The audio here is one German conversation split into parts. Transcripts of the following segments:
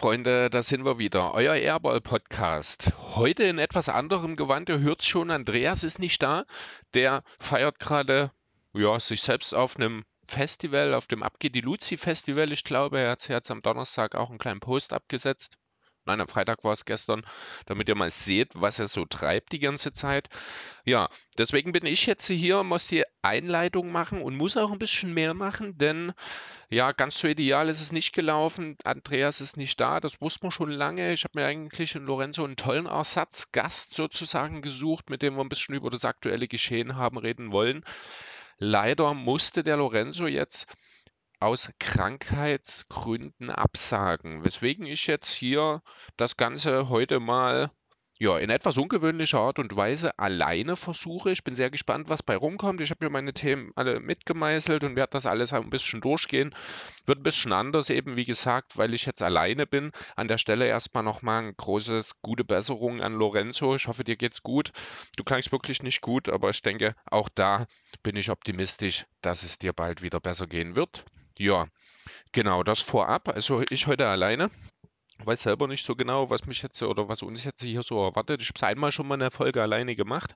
Freunde, da sind wir wieder, euer Airball-Podcast. Heute in etwas anderem Gewand, ihr hört schon, Andreas ist nicht da. Der feiert gerade ja, sich selbst auf einem Festival, auf dem Abgeht die Luzi Festival. Ich glaube, er hat jetzt am Donnerstag auch einen kleinen Post abgesetzt. Nein, am Freitag war es gestern, damit ihr mal seht, was er so treibt die ganze Zeit. Ja, deswegen bin ich jetzt hier, muss die Einleitung machen und muss auch ein bisschen mehr machen, denn ja, ganz so ideal ist es nicht gelaufen. Andreas ist nicht da, das wusste man schon lange. Ich habe mir eigentlich in Lorenzo einen tollen Ersatzgast sozusagen gesucht, mit dem wir ein bisschen über das aktuelle Geschehen haben reden wollen. Leider musste der Lorenzo jetzt aus Krankheitsgründen absagen, weswegen ich jetzt hier das Ganze heute mal ja, in etwas ungewöhnlicher Art und Weise alleine versuche. Ich bin sehr gespannt, was bei rumkommt. Ich habe mir meine Themen alle mitgemeißelt und werde das alles ein bisschen durchgehen. Wird ein bisschen anders eben, wie gesagt, weil ich jetzt alleine bin. An der Stelle erstmal nochmal ein großes gute Besserung an Lorenzo. Ich hoffe, dir geht's gut. Du klangst wirklich nicht gut, aber ich denke, auch da bin ich optimistisch, dass es dir bald wieder besser gehen wird. Ja, genau, das vorab. Also ich heute alleine. Weiß selber nicht so genau, was mich jetzt oder was uns jetzt hier so erwartet. Ich habe einmal schon mal eine Folge alleine gemacht.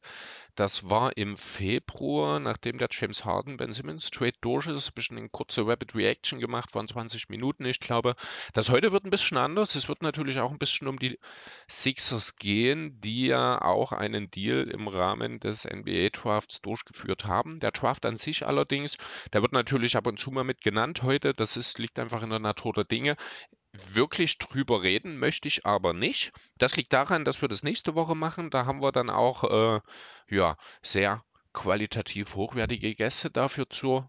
Das war im Februar, nachdem der James Harden Ben Simmons Trade durch ist. Habe ich eine kurze Rapid Reaction gemacht, waren 20 Minuten. Ich glaube, das heute wird ein bisschen anders. Es wird natürlich auch ein bisschen um die Sixers gehen, die ja auch einen Deal im Rahmen des NBA Drafts durchgeführt haben. Der Draft an sich allerdings, der wird natürlich ab und zu mal mit genannt heute. Das ist, liegt einfach in der Natur der Dinge. Wirklich drüber reden möchte ich aber nicht. Das liegt daran, dass wir das nächste Woche machen. Da haben wir dann auch äh, ja, sehr qualitativ hochwertige Gäste dafür zu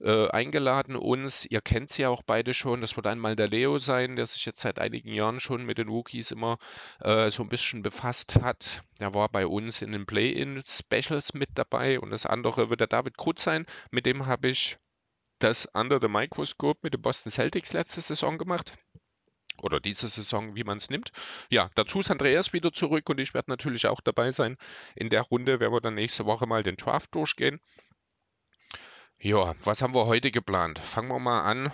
äh, eingeladen uns. Ihr kennt sie ja auch beide schon. Das wird einmal der Leo sein, der sich jetzt seit einigen Jahren schon mit den Wookies immer äh, so ein bisschen befasst hat. Der war bei uns in den Play-In-Specials mit dabei. Und das andere wird der David Krutz sein. Mit dem habe ich das Under the Microscope mit den Boston Celtics letzte Saison gemacht. Oder diese Saison, wie man es nimmt. Ja, dazu ist Andreas wieder zurück und ich werde natürlich auch dabei sein. In der Runde werden wir dann nächste Woche mal den Draft durchgehen. Ja, was haben wir heute geplant? Fangen wir mal an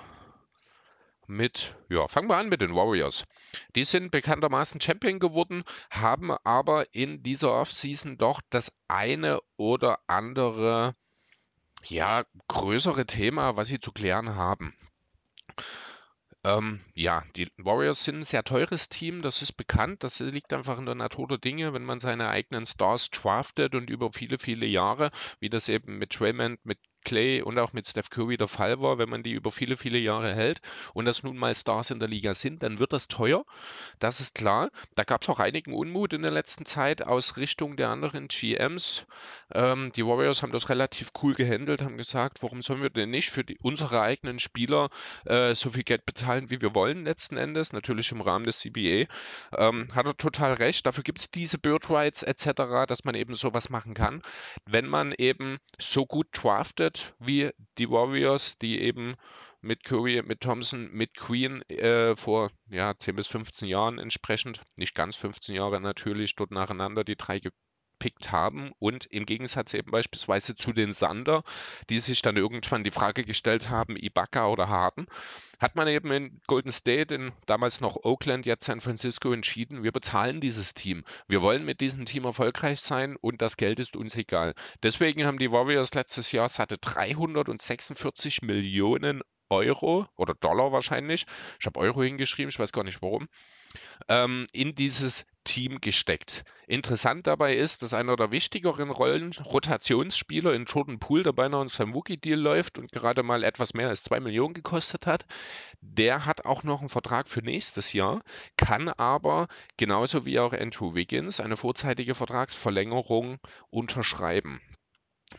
mit, ja, fangen wir an mit den Warriors. Die sind bekanntermaßen Champion geworden, haben aber in dieser Offseason doch das eine oder andere ja, größere Thema, was sie zu klären haben. Ähm, ja, die Warriors sind ein sehr teures Team, das ist bekannt. Das liegt einfach in der Natur der Dinge, wenn man seine eigenen Stars draftet und über viele, viele Jahre, wie das eben mit Draymond, mit Clay und auch mit Steph Curry der Fall war, wenn man die über viele, viele Jahre hält und das nun mal Stars in der Liga sind, dann wird das teuer. Das ist klar. Da gab es auch einigen Unmut in der letzten Zeit aus Richtung der anderen GMs. Ähm, die Warriors haben das relativ cool gehandelt, haben gesagt, warum sollen wir denn nicht für die, unsere eigenen Spieler äh, so viel Geld bezahlen, wie wir wollen letzten Endes, natürlich im Rahmen des CBA. Ähm, hat er total recht. Dafür gibt es diese Bird Rights etc., dass man eben sowas machen kann. Wenn man eben so gut draftet, wie die Warriors, die eben mit Curry, mit Thompson, mit Queen äh, vor ja, 10 bis 15 Jahren entsprechend, nicht ganz 15 Jahre natürlich, dort nacheinander die drei gepickt haben und im Gegensatz eben beispielsweise zu den Sander, die sich dann irgendwann die Frage gestellt haben, Ibaka oder Harden, hat man eben in Golden State, in damals noch Oakland, jetzt San Francisco entschieden, wir bezahlen dieses Team. Wir wollen mit diesem Team erfolgreich sein und das Geld ist uns egal. Deswegen haben die Warriors letztes Jahr satte 346 Millionen Euro oder Dollar wahrscheinlich, ich habe Euro hingeschrieben, ich weiß gar nicht warum, ähm, in dieses Team gesteckt. Interessant dabei ist, dass einer der wichtigeren Rollen, Rotationsspieler in Jordan Poole, der beinahe in seinem Wookie-Deal läuft und gerade mal etwas mehr als 2 Millionen gekostet hat, der hat auch noch einen Vertrag für nächstes Jahr, kann aber genauso wie auch Andrew Wiggins eine vorzeitige Vertragsverlängerung unterschreiben.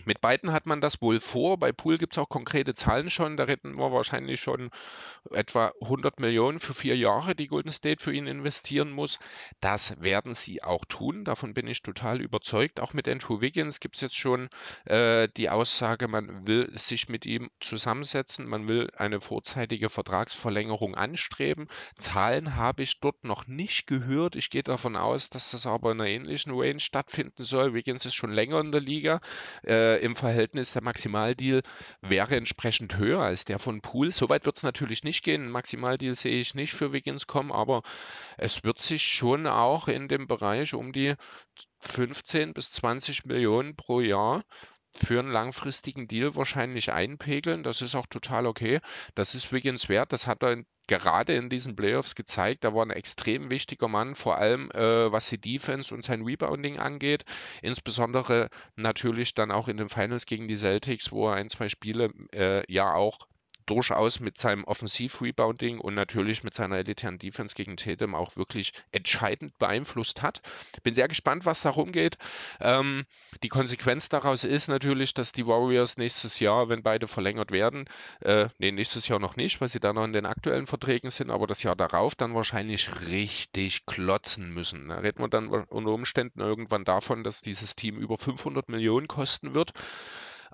Mit beiden hat man das wohl vor. Bei Pool gibt es auch konkrete Zahlen schon. Da reden wir wahrscheinlich schon etwa 100 Millionen für vier Jahre, die Golden State für ihn investieren muss. Das werden sie auch tun. Davon bin ich total überzeugt. Auch mit Andrew Wiggins gibt es jetzt schon äh, die Aussage, man will sich mit ihm zusammensetzen. Man will eine vorzeitige Vertragsverlängerung anstreben. Zahlen habe ich dort noch nicht gehört. Ich gehe davon aus, dass das aber in einer ähnlichen Range stattfinden soll. Wiggins ist schon länger in der Liga. Äh, im Verhältnis der Maximaldeal wäre entsprechend höher als der von Pool. Soweit wird es natürlich nicht nicht gehen. Maximaldeal sehe ich nicht für Wiggins kommen, aber es wird sich schon auch in dem Bereich um die 15 bis 20 Millionen pro Jahr für einen langfristigen Deal wahrscheinlich einpegeln. Das ist auch total okay. Das ist Wiggins wert. Das hat er gerade in diesen Playoffs gezeigt. Er war ein extrem wichtiger Mann, vor allem äh, was die Defense und sein Rebounding angeht. Insbesondere natürlich dann auch in den Finals gegen die Celtics, wo er ein, zwei Spiele äh, ja auch durchaus mit seinem Offensiv-Rebounding und natürlich mit seiner elitären Defense gegen Tatum auch wirklich entscheidend beeinflusst hat. Bin sehr gespannt, was da rumgeht. Ähm, die Konsequenz daraus ist natürlich, dass die Warriors nächstes Jahr, wenn beide verlängert werden, äh, nee, nächstes Jahr noch nicht, weil sie da noch in den aktuellen Verträgen sind, aber das Jahr darauf dann wahrscheinlich richtig klotzen müssen. Da reden wir dann unter Umständen irgendwann davon, dass dieses Team über 500 Millionen kosten wird.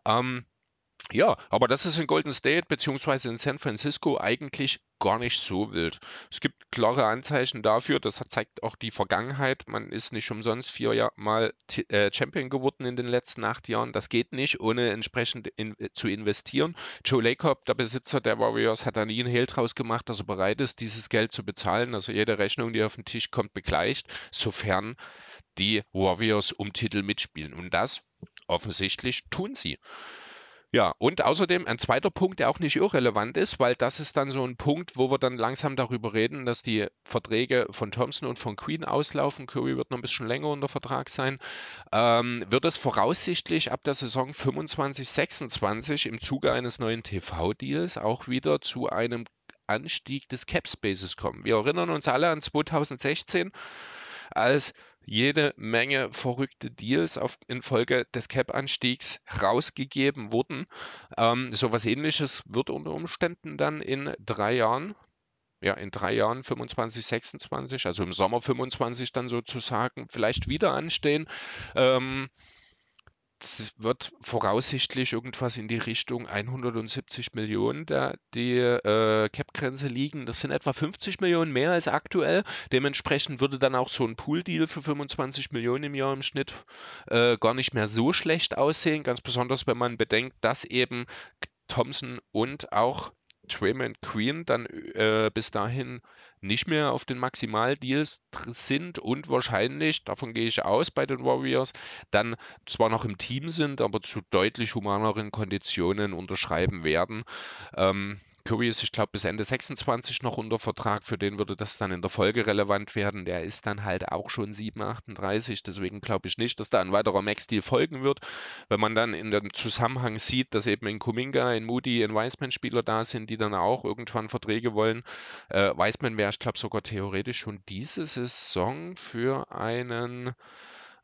Ähm, ja, aber das ist in Golden State beziehungsweise in San Francisco eigentlich gar nicht so wild. Es gibt klare Anzeichen dafür, das zeigt auch die Vergangenheit. Man ist nicht umsonst viermal äh, Champion geworden in den letzten acht Jahren. Das geht nicht, ohne entsprechend in, äh, zu investieren. Joe Lacob, der Besitzer der Warriors, hat da nie einen Hehl draus gemacht, dass er bereit ist, dieses Geld zu bezahlen. Also jede Rechnung, die auf den Tisch kommt, begleicht, sofern die Warriors um Titel mitspielen. Und das offensichtlich tun sie. Ja, und außerdem ein zweiter Punkt, der auch nicht irrelevant ist, weil das ist dann so ein Punkt, wo wir dann langsam darüber reden, dass die Verträge von Thompson und von Queen auslaufen. Curry wird noch ein bisschen länger unter Vertrag sein. Ähm, wird es voraussichtlich ab der Saison 25, 26 im Zuge eines neuen TV-Deals auch wieder zu einem Anstieg des Cap Spaces kommen. Wir erinnern uns alle an 2016, als jede Menge verrückte Deals auf, infolge des Cap-Anstiegs rausgegeben wurden. Ähm, so was ähnliches wird unter Umständen dann in drei Jahren, ja, in drei Jahren 25, 26, also im Sommer 25 dann sozusagen vielleicht wieder anstehen. Ähm, wird voraussichtlich irgendwas in die Richtung 170 Millionen da die äh, Cap-Grenze liegen. Das sind etwa 50 Millionen mehr als aktuell. Dementsprechend würde dann auch so ein Pool-Deal für 25 Millionen im Jahr im Schnitt äh, gar nicht mehr so schlecht aussehen. Ganz besonders, wenn man bedenkt, dass eben Thompson und auch Draymond Queen dann äh, bis dahin nicht mehr auf den Maximaldeals sind und wahrscheinlich, davon gehe ich aus bei den Warriors, dann zwar noch im Team sind, aber zu deutlich humaneren Konditionen unterschreiben werden. Ähm, Curry ist, ich glaube, bis Ende 26 noch unter Vertrag. Für den würde das dann in der Folge relevant werden. Der ist dann halt auch schon 7, 38. Deswegen glaube ich nicht, dass da ein weiterer Max-Deal folgen wird. Wenn man dann in dem Zusammenhang sieht, dass eben in Kuminga, in Moody, in Wiseman Spieler da sind, die dann auch irgendwann Verträge wollen. Äh, Wiseman wäre, ich glaube, sogar theoretisch schon diese Saison für einen,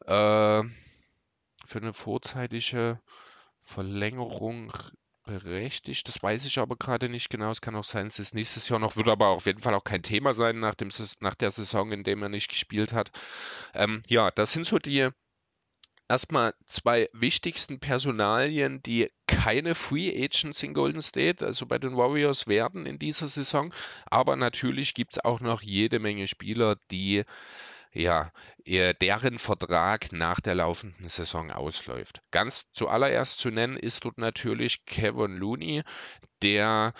äh, für eine vorzeitige Verlängerung berechtigt. Das weiß ich aber gerade nicht genau. Es kann auch sein, es nächstes Jahr noch wird, aber auf jeden Fall auch kein Thema sein nach, dem, nach der Saison, in dem er nicht gespielt hat. Ähm, ja, das sind so die erstmal zwei wichtigsten Personalien, die keine Free Agents in Golden State, also bei den Warriors werden in dieser Saison. Aber natürlich gibt es auch noch jede Menge Spieler, die ja, deren Vertrag nach der laufenden Saison ausläuft. Ganz zuallererst zu nennen ist dort natürlich Kevin Looney, der,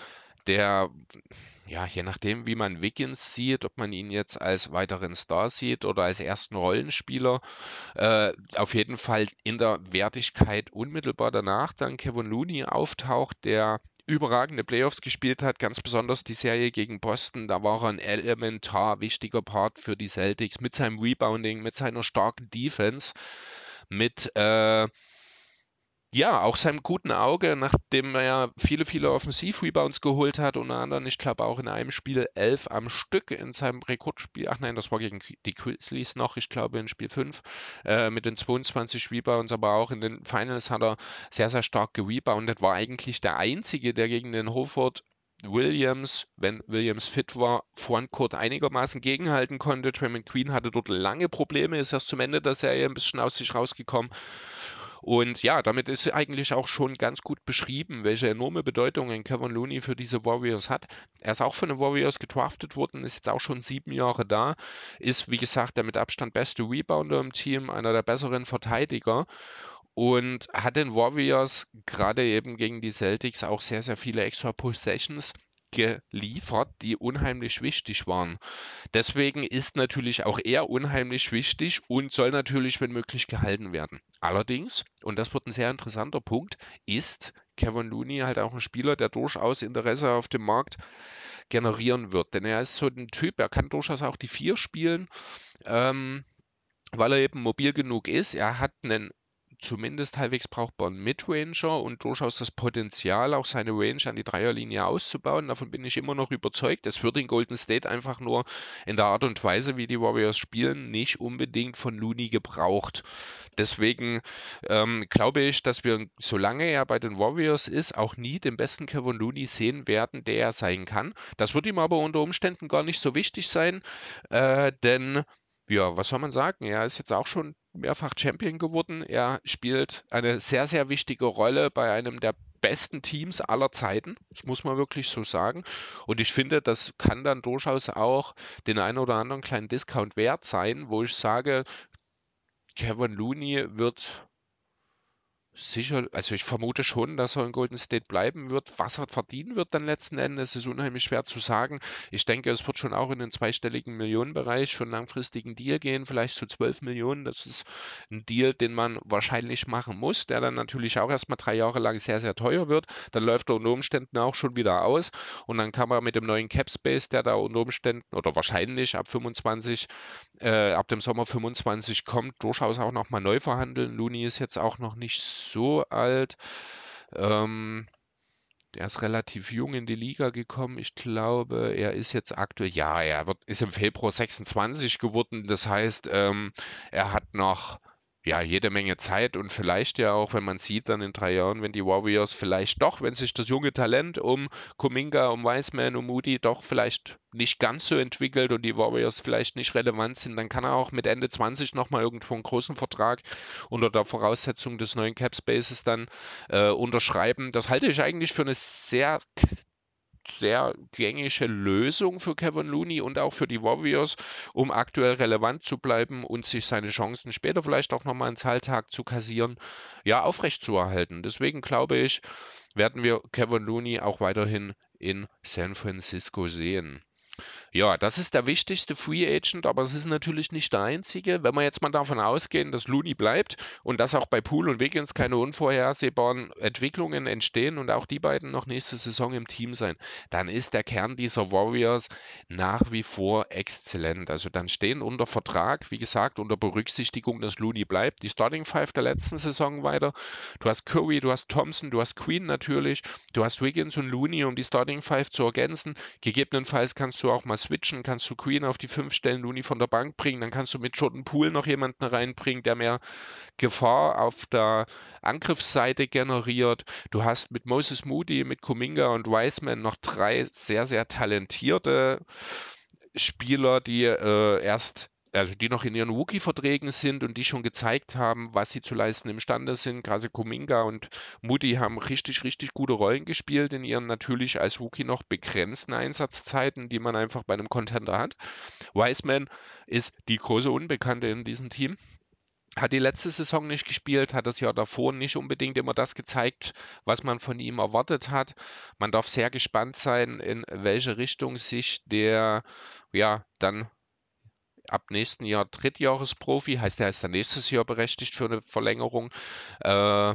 der ja, je nachdem, wie man Wiggins sieht, ob man ihn jetzt als weiteren Star sieht oder als ersten Rollenspieler, äh, auf jeden Fall in der Wertigkeit unmittelbar danach dann Kevin Looney auftaucht, der überragende Playoffs gespielt hat, ganz besonders die Serie gegen Boston. Da war er ein elementar wichtiger Part für die Celtics mit seinem Rebounding, mit seiner starken Defense, mit äh, ja, auch seinem guten Auge, nachdem er ja viele, viele Offensiv-Rebounds geholt hat, unter anderem, ich glaube auch in einem Spiel elf am Stück in seinem Rekordspiel. Ach nein, das war gegen die Grizzlies noch, ich glaube in Spiel 5 äh, mit den 22 Rebounds, aber auch in den Finals hat er sehr, sehr stark gereboundet, war eigentlich der Einzige, der gegen den Hoford Williams, wenn Williams fit war, Frontcourt einigermaßen gegenhalten konnte. Draymond Queen hatte dort lange Probleme, ist erst zum Ende der Serie ein bisschen aus sich rausgekommen. Und ja, damit ist eigentlich auch schon ganz gut beschrieben, welche enorme Bedeutung Kevin Looney für diese Warriors hat. Er ist auch von den Warriors gedraftet worden, ist jetzt auch schon sieben Jahre da, ist wie gesagt der mit Abstand beste Rebounder im Team, einer der besseren Verteidiger und hat den Warriors gerade eben gegen die Celtics auch sehr, sehr viele extra Possessions geliefert, die unheimlich wichtig waren. Deswegen ist natürlich auch er unheimlich wichtig und soll natürlich, wenn möglich, gehalten werden. Allerdings, und das wird ein sehr interessanter Punkt, ist Kevin Looney halt auch ein Spieler, der durchaus Interesse auf dem Markt generieren wird. Denn er ist so ein Typ, er kann durchaus auch die Vier spielen, ähm, weil er eben mobil genug ist. Er hat einen zumindest halbwegs brauchbaren Midranger und durchaus das Potenzial, auch seine Range an die Dreierlinie auszubauen. Davon bin ich immer noch überzeugt. Es wird in Golden State einfach nur in der Art und Weise, wie die Warriors spielen, nicht unbedingt von Looney gebraucht. Deswegen ähm, glaube ich, dass wir, solange er bei den Warriors ist, auch nie den besten Kevin Looney sehen werden, der er sein kann. Das wird ihm aber unter Umständen gar nicht so wichtig sein, äh, denn ja, was soll man sagen? Er ist jetzt auch schon mehrfach Champion geworden. Er spielt eine sehr, sehr wichtige Rolle bei einem der besten Teams aller Zeiten. Das muss man wirklich so sagen. Und ich finde, das kann dann durchaus auch den einen oder anderen kleinen Discount wert sein, wo ich sage, Kevin Looney wird Sicher, also ich vermute schon, dass er in Golden State bleiben wird. Was er verdienen wird dann letzten Endes, ist unheimlich schwer zu sagen. Ich denke, es wird schon auch in den zweistelligen Millionenbereich für einen langfristigen Deal gehen, vielleicht zu 12 Millionen. Das ist ein Deal, den man wahrscheinlich machen muss, der dann natürlich auch erstmal drei Jahre lang sehr, sehr teuer wird. Dann läuft er unter Umständen auch schon wieder aus und dann kann man mit dem neuen Cap Space, der da unter Umständen oder wahrscheinlich ab 25, äh, ab dem Sommer 25 kommt, durchaus auch nochmal neu verhandeln. Looney ist jetzt auch noch nicht so alt. Ähm, er ist relativ jung in die Liga gekommen. Ich glaube, er ist jetzt aktuell, ja, er wird, ist im Februar 26 geworden. Das heißt, ähm, er hat noch ja, jede Menge Zeit und vielleicht ja auch, wenn man sieht, dann in drei Jahren, wenn die Warriors vielleicht doch, wenn sich das junge Talent um Kuminga, um Wiseman, um Moody doch vielleicht nicht ganz so entwickelt und die Warriors vielleicht nicht relevant sind, dann kann er auch mit Ende 20 nochmal irgendwo einen großen Vertrag unter der Voraussetzung des neuen Cap Spaces dann äh, unterschreiben. Das halte ich eigentlich für eine sehr sehr gängige Lösung für Kevin Looney und auch für die Warriors, um aktuell relevant zu bleiben und sich seine Chancen später vielleicht auch nochmal ins Zahltag zu kassieren, ja, aufrechtzuerhalten. Deswegen glaube ich, werden wir Kevin Looney auch weiterhin in San Francisco sehen. Ja, das ist der wichtigste Free Agent, aber es ist natürlich nicht der einzige. Wenn wir jetzt mal davon ausgehen, dass Looney bleibt und dass auch bei Pool und Wiggins keine unvorhersehbaren Entwicklungen entstehen und auch die beiden noch nächste Saison im Team sein, dann ist der Kern dieser Warriors nach wie vor exzellent. Also dann stehen unter Vertrag, wie gesagt, unter Berücksichtigung, dass Looney bleibt, die Starting Five der letzten Saison weiter. Du hast Curry, du hast Thompson, du hast Queen natürlich, du hast Wiggins und Looney, um die Starting Five zu ergänzen. Gegebenenfalls kannst du auch mal switchen, kannst du Queen auf die 5 stellen, Looney von der Bank bringen, dann kannst du mit Jordan Poole noch jemanden reinbringen, der mehr Gefahr auf der Angriffsseite generiert. Du hast mit Moses Moody, mit Kuminga und Wiseman noch drei sehr, sehr talentierte Spieler, die äh, erst also die noch in ihren Wookie-Verträgen sind und die schon gezeigt haben, was sie zu leisten imstande sind. Gerade Kuminga und Moody haben richtig, richtig gute Rollen gespielt in ihren natürlich als Wookie noch begrenzten Einsatzzeiten, die man einfach bei einem Contender hat. Wiseman ist die große Unbekannte in diesem Team. Hat die letzte Saison nicht gespielt, hat das Jahr davor nicht unbedingt immer das gezeigt, was man von ihm erwartet hat. Man darf sehr gespannt sein, in welche Richtung sich der ja dann ab nächsten Jahr Drittjahresprofi, heißt er ist dann nächstes Jahr berechtigt für eine Verlängerung. Äh,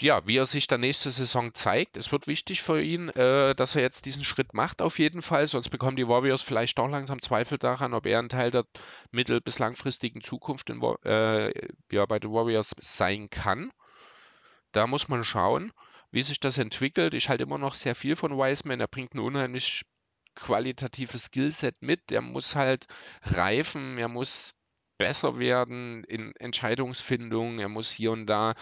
ja, wie er sich dann nächste Saison zeigt. Es wird wichtig für ihn, äh, dass er jetzt diesen Schritt macht, auf jeden Fall. Sonst bekommen die Warriors vielleicht doch langsam Zweifel daran, ob er ein Teil der mittel- bis langfristigen Zukunft in, äh, ja, bei den Warriors sein kann. Da muss man schauen, wie sich das entwickelt. Ich halte immer noch sehr viel von Wiseman. Er bringt eine unheimlich qualitatives Skillset mit. Er muss halt reifen, er muss besser werden in Entscheidungsfindung. Er muss hier und da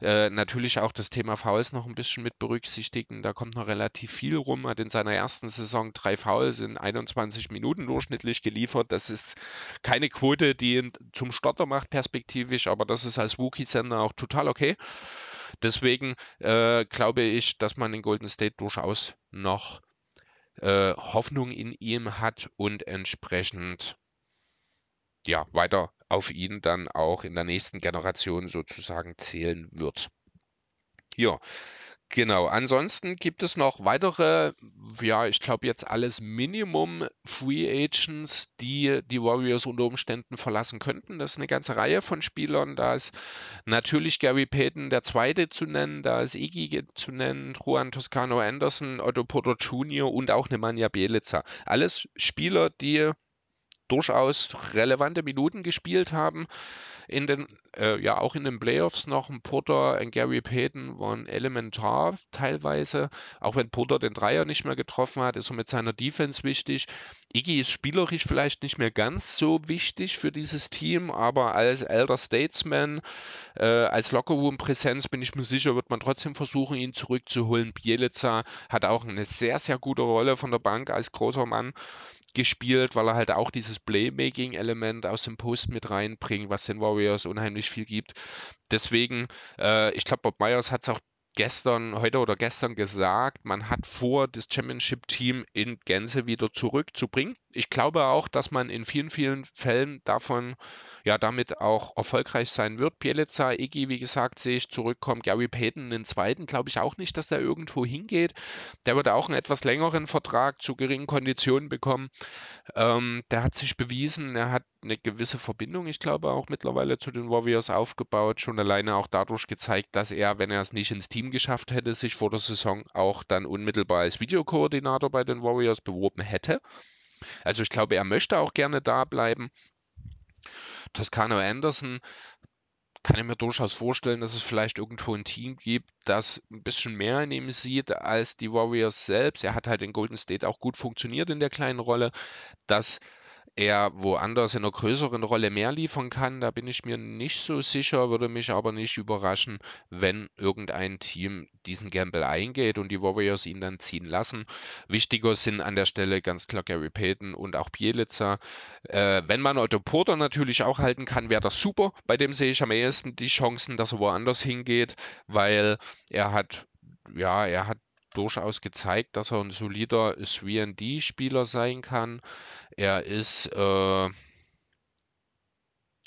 äh, natürlich auch das Thema Fouls noch ein bisschen mit berücksichtigen. Da kommt noch relativ viel rum. Hat in seiner ersten Saison drei Fouls in 21 Minuten durchschnittlich geliefert. Das ist keine Quote, die ihn zum Stotter macht perspektivisch, aber das ist als Wookie-Sender auch total okay. Deswegen äh, glaube ich, dass man in Golden State durchaus noch äh, Hoffnung in ihm hat und entsprechend ja weiter auf ihn dann auch in der nächsten Generation sozusagen zählen wird. Ja, Genau, ansonsten gibt es noch weitere, ja, ich glaube jetzt alles Minimum Free Agents, die die Warriors unter Umständen verlassen könnten. Das ist eine ganze Reihe von Spielern. Da ist natürlich Gary Payton der Zweite zu nennen, da ist Iggy zu nennen, Juan Toscano Anderson, Otto Porter Jr. und auch Nemanja Bielica. Alles Spieler, die durchaus relevante Minuten gespielt haben in den, äh, ja auch in den Playoffs noch ein Porter, ein Gary Payton waren elementar teilweise. Auch wenn Porter den Dreier nicht mehr getroffen hat, ist er mit seiner Defense wichtig. Iggy ist spielerisch vielleicht nicht mehr ganz so wichtig für dieses Team, aber als Elder Statesman, äh, als Lockerroom-Präsenz bin ich mir sicher, wird man trotzdem versuchen, ihn zurückzuholen. Bielica hat auch eine sehr, sehr gute Rolle von der Bank als großer Mann gespielt, weil er halt auch dieses Playmaking-Element aus dem Post mit reinbringt, was den Warriors unheimlich viel gibt. Deswegen, äh, ich glaube, Bob Myers hat es auch gestern, heute oder gestern gesagt, man hat vor, das Championship-Team in Gänze wieder zurückzubringen. Ich glaube auch, dass man in vielen, vielen Fällen davon ja damit auch erfolgreich sein wird. Bielica, Iggy, wie gesagt, sehe ich zurückkommen. Gary Payton, den zweiten, glaube ich auch nicht, dass der irgendwo hingeht. Der wird auch einen etwas längeren Vertrag zu geringen Konditionen bekommen. Ähm, der hat sich bewiesen, er hat eine gewisse Verbindung, ich glaube, auch mittlerweile zu den Warriors aufgebaut. Schon alleine auch dadurch gezeigt, dass er, wenn er es nicht ins Team geschafft hätte, sich vor der Saison auch dann unmittelbar als Videokoordinator bei den Warriors beworben hätte. Also ich glaube, er möchte auch gerne da bleiben. Toscano Anderson kann ich mir durchaus vorstellen, dass es vielleicht irgendwo ein Team gibt, das ein bisschen mehr in ihm sieht als die Warriors selbst. Er hat halt in Golden State auch gut funktioniert in der kleinen Rolle. Das er woanders in einer größeren Rolle mehr liefern kann, da bin ich mir nicht so sicher, würde mich aber nicht überraschen, wenn irgendein Team diesen Gamble eingeht und die Warriors ihn dann ziehen lassen. Wichtiger sind an der Stelle ganz klar Gary Payton und auch Bielica. Äh, wenn man Otto Porter natürlich auch halten kann, wäre das super. Bei dem sehe ich am ehesten die Chancen, dass er woanders hingeht, weil er hat ja, er hat durchaus gezeigt, dass er ein solider 3D-Spieler sein kann. Er ist, äh,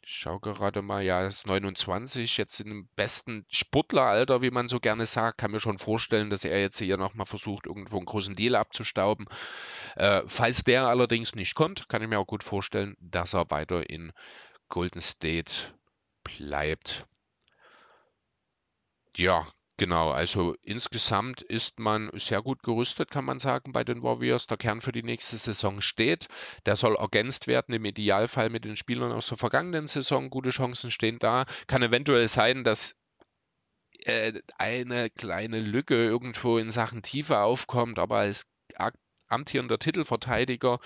ich schaue gerade mal, ja, ist 29, jetzt dem besten Sportleralter, wie man so gerne sagt. Kann mir schon vorstellen, dass er jetzt hier nochmal versucht, irgendwo einen großen Deal abzustauben. Äh, falls der allerdings nicht kommt, kann ich mir auch gut vorstellen, dass er weiter in Golden State bleibt. Ja, Genau, also insgesamt ist man sehr gut gerüstet, kann man sagen, bei den Warriors. Der Kern für die nächste Saison steht. Der soll ergänzt werden, im Idealfall mit den Spielern aus der vergangenen Saison. Gute Chancen stehen da. Kann eventuell sein, dass äh, eine kleine Lücke irgendwo in Sachen Tiefe aufkommt, aber als amtierender Titelverteidiger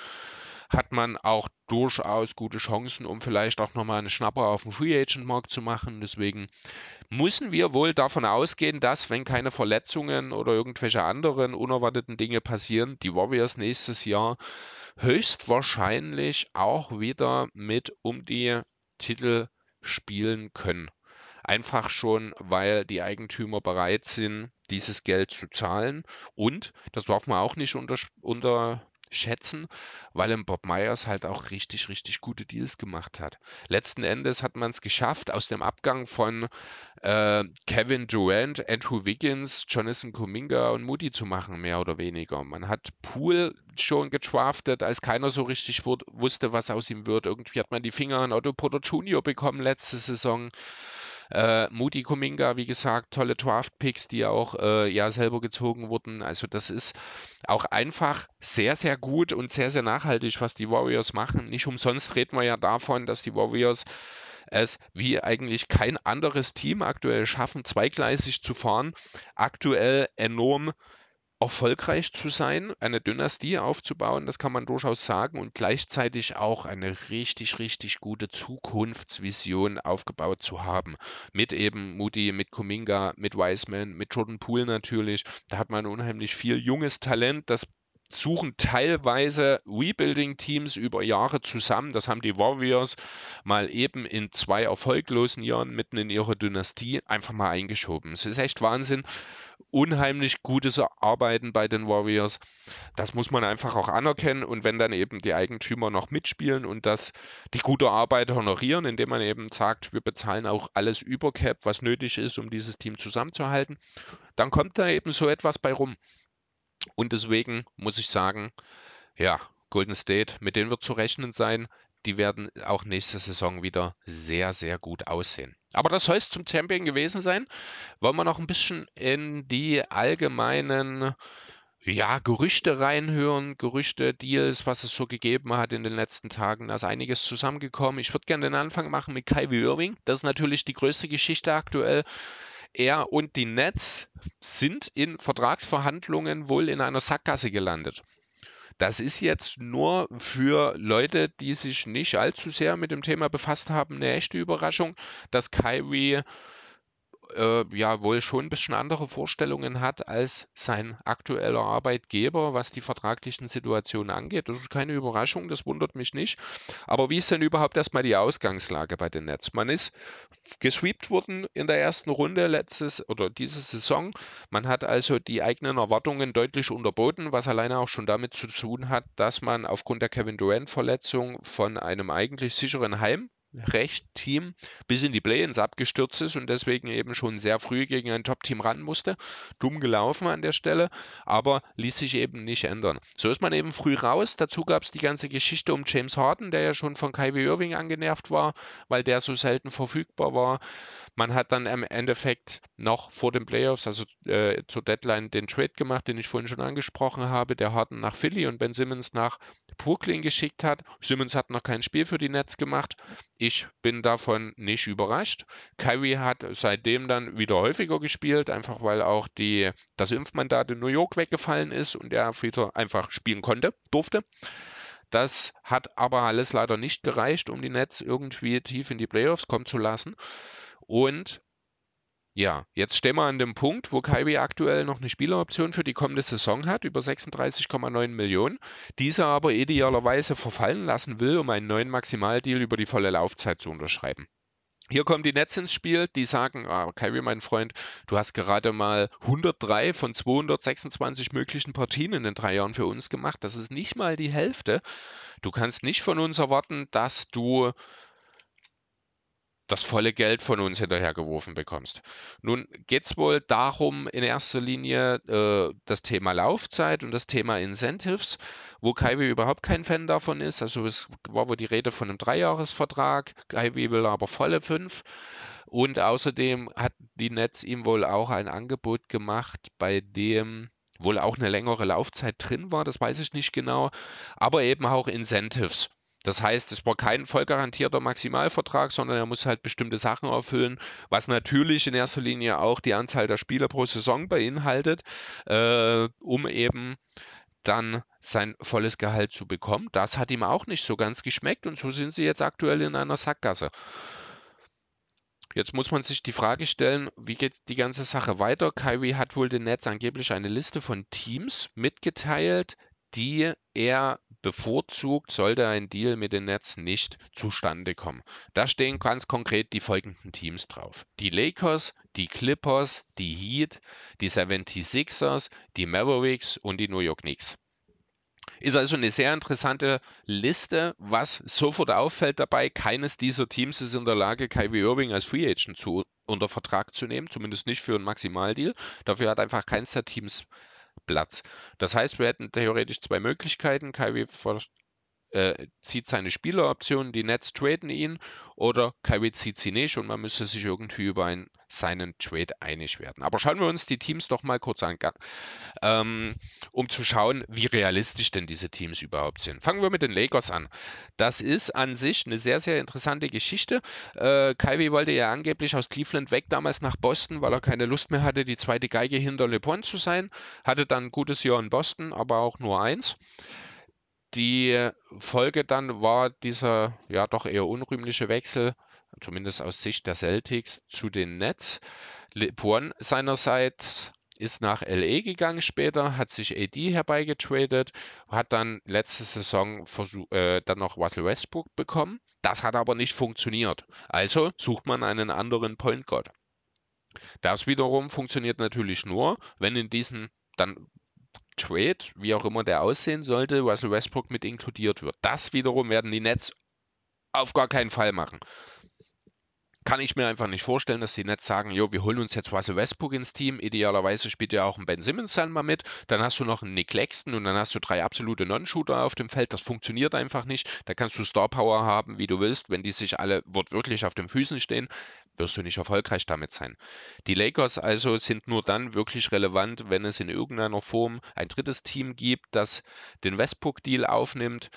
hat man auch durchaus gute Chancen, um vielleicht auch nochmal eine Schnapper auf dem Free Agent Markt zu machen. Deswegen müssen wir wohl davon ausgehen, dass, wenn keine Verletzungen oder irgendwelche anderen unerwarteten Dinge passieren, die Warriors nächstes Jahr höchstwahrscheinlich auch wieder mit um die Titel spielen können. Einfach schon, weil die Eigentümer bereit sind, dieses Geld zu zahlen. Und, das darf man auch nicht unter, unter schätzen, weil im Bob Myers halt auch richtig, richtig gute Deals gemacht hat. Letzten Endes hat man es geschafft, aus dem Abgang von äh, Kevin Durant, Andrew Wiggins, Jonathan Kuminga und Moody zu machen, mehr oder weniger. Man hat Poole schon getraftet, als keiner so richtig wusste, was aus ihm wird. Irgendwie hat man die Finger an Otto Porter Jr. bekommen letzte Saison. Äh, Moody Kuminga, wie gesagt, tolle Draft-Picks, die auch äh, ja selber gezogen wurden. Also das ist auch einfach sehr, sehr gut und sehr, sehr nachhaltig, was die Warriors machen. Nicht umsonst reden wir ja davon, dass die Warriors es wie eigentlich kein anderes Team aktuell schaffen, zweigleisig zu fahren, aktuell enorm erfolgreich zu sein, eine Dynastie aufzubauen, das kann man durchaus sagen, und gleichzeitig auch eine richtig, richtig gute Zukunftsvision aufgebaut zu haben. Mit eben Moody, mit Kuminga, mit Wiseman, mit Jordan Poole natürlich. Da hat man unheimlich viel junges Talent, das suchen teilweise Rebuilding-Teams über Jahre zusammen. Das haben die Warriors mal eben in zwei erfolglosen Jahren mitten in ihrer Dynastie einfach mal eingeschoben. Es ist echt Wahnsinn unheimlich gutes Arbeiten bei den Warriors. Das muss man einfach auch anerkennen. Und wenn dann eben die Eigentümer noch mitspielen und das die gute Arbeit honorieren, indem man eben sagt, wir bezahlen auch alles über Cap, was nötig ist, um dieses Team zusammenzuhalten, dann kommt da eben so etwas bei rum. Und deswegen muss ich sagen, ja, Golden State, mit denen wird zu rechnen sein. Die werden auch nächste Saison wieder sehr, sehr gut aussehen. Aber das soll es zum Champion gewesen sein. Wollen wir noch ein bisschen in die allgemeinen ja, Gerüchte reinhören, Gerüchte, Deals, was es so gegeben hat in den letzten Tagen. Da ist einiges zusammengekommen. Ich würde gerne den Anfang machen mit Kyrie Irving. Das ist natürlich die größte Geschichte aktuell. Er und die Nets sind in Vertragsverhandlungen wohl in einer Sackgasse gelandet. Das ist jetzt nur für Leute, die sich nicht allzu sehr mit dem Thema befasst haben, eine echte Überraschung, dass Kyrie äh, ja wohl schon ein bisschen andere Vorstellungen hat als sein aktueller Arbeitgeber, was die vertraglichen Situationen angeht. Das ist keine Überraschung, das wundert mich nicht. Aber wie ist denn überhaupt erstmal die Ausgangslage bei den Nets? Man ist gesweept worden in der ersten Runde letztes oder diese Saison. Man hat also die eigenen Erwartungen deutlich unterboten, was alleine auch schon damit zu tun hat, dass man aufgrund der Kevin Durant-Verletzung von einem eigentlich sicheren Heim recht Team bis in die Play-ins abgestürzt ist und deswegen eben schon sehr früh gegen ein Top-Team ran musste. Dumm gelaufen an der Stelle, aber ließ sich eben nicht ändern. So ist man eben früh raus. Dazu gab es die ganze Geschichte um James Harden, der ja schon von Kyrie Irving angenervt war, weil der so selten verfügbar war. Man hat dann im Endeffekt noch vor den Playoffs, also äh, zur Deadline, den Trade gemacht, den ich vorhin schon angesprochen habe, der Harden nach Philly und Ben Simmons nach Brooklyn geschickt hat. Simmons hat noch kein Spiel für die Nets gemacht. Ich bin davon nicht überrascht. Kyrie hat seitdem dann wieder häufiger gespielt, einfach weil auch die, das Impfmandat in New York weggefallen ist und er wieder einfach spielen konnte, durfte. Das hat aber alles leider nicht gereicht, um die Nets irgendwie tief in die Playoffs kommen zu lassen. Und ja, jetzt stehen wir an dem Punkt, wo Kyrie aktuell noch eine Spieleroption für die kommende Saison hat, über 36,9 Millionen, diese aber idealerweise verfallen lassen will, um einen neuen Maximaldeal über die volle Laufzeit zu unterschreiben. Hier kommen die Nets ins Spiel, die sagen, ah, Kyrie, mein Freund, du hast gerade mal 103 von 226 möglichen Partien in den drei Jahren für uns gemacht. Das ist nicht mal die Hälfte. Du kannst nicht von uns erwarten, dass du das volle Geld von uns hinterhergeworfen bekommst. Nun geht es wohl darum, in erster Linie äh, das Thema Laufzeit und das Thema Incentives, wo Kyrie überhaupt kein Fan davon ist. Also es war wohl die Rede von einem Dreijahresvertrag, Kyrie will aber volle fünf. Und außerdem hat die Netz ihm wohl auch ein Angebot gemacht, bei dem wohl auch eine längere Laufzeit drin war, das weiß ich nicht genau, aber eben auch Incentives. Das heißt, es war kein voll garantierter Maximalvertrag, sondern er muss halt bestimmte Sachen erfüllen, was natürlich in erster Linie auch die Anzahl der Spiele pro Saison beinhaltet, äh, um eben dann sein volles Gehalt zu bekommen. Das hat ihm auch nicht so ganz geschmeckt und so sind sie jetzt aktuell in einer Sackgasse. Jetzt muss man sich die Frage stellen, wie geht die ganze Sache weiter? Kyrie hat wohl den Netz angeblich eine Liste von Teams mitgeteilt, die er bevorzugt, sollte ein Deal mit den Nets nicht zustande kommen. Da stehen ganz konkret die folgenden Teams drauf. Die Lakers, die Clippers, die Heat, die 76ers, die Mavericks und die New York Knicks. Ist also eine sehr interessante Liste. Was sofort auffällt dabei, keines dieser Teams ist in der Lage, Kyrie Irving als Free Agent zu, unter Vertrag zu nehmen, zumindest nicht für einen Maximaldeal. Dafür hat einfach keins der Teams Platz. Das heißt, wir hätten theoretisch zwei Möglichkeiten. Kyrie äh, zieht seine Spieleroptionen, die Nets traden ihn oder Kyrie zieht sie nicht und man müsste sich irgendwie über einen, seinen Trade einig werden. Aber schauen wir uns die Teams doch mal kurz an, ähm, um zu schauen, wie realistisch denn diese Teams überhaupt sind. Fangen wir mit den Lakers an. Das ist an sich eine sehr, sehr interessante Geschichte. Äh, Kyrie wollte ja angeblich aus Cleveland weg damals nach Boston, weil er keine Lust mehr hatte, die zweite Geige hinter LeBron zu sein. Hatte dann ein gutes Jahr in Boston, aber auch nur eins. Die Folge dann war dieser ja doch eher unrühmliche Wechsel, zumindest aus Sicht der Celtics, zu den Nets. LeBron seinerseits ist nach LA gegangen später, hat sich AD herbeigetradet, hat dann letzte Saison versuch, äh, dann noch Russell Westbrook bekommen. Das hat aber nicht funktioniert. Also sucht man einen anderen Point Guard. Das wiederum funktioniert natürlich nur, wenn in diesen dann Trade, wie auch immer der aussehen sollte, Russell Westbrook mit inkludiert wird. Das wiederum werden die Nets auf gar keinen Fall machen kann ich mir einfach nicht vorstellen, dass die Nets sagen, jo, wir holen uns jetzt Russell Westbrook ins Team. Idealerweise spielt ja auch ein Ben Simmons dann mal mit. Dann hast du noch einen Nick Claxton und dann hast du drei absolute Non-Shooter auf dem Feld. Das funktioniert einfach nicht. Da kannst du Star Power haben, wie du willst. Wenn die sich alle wortwörtlich auf den Füßen stehen, wirst du nicht erfolgreich damit sein. Die Lakers also sind nur dann wirklich relevant, wenn es in irgendeiner Form ein drittes Team gibt, das den Westbrook-Deal aufnimmt.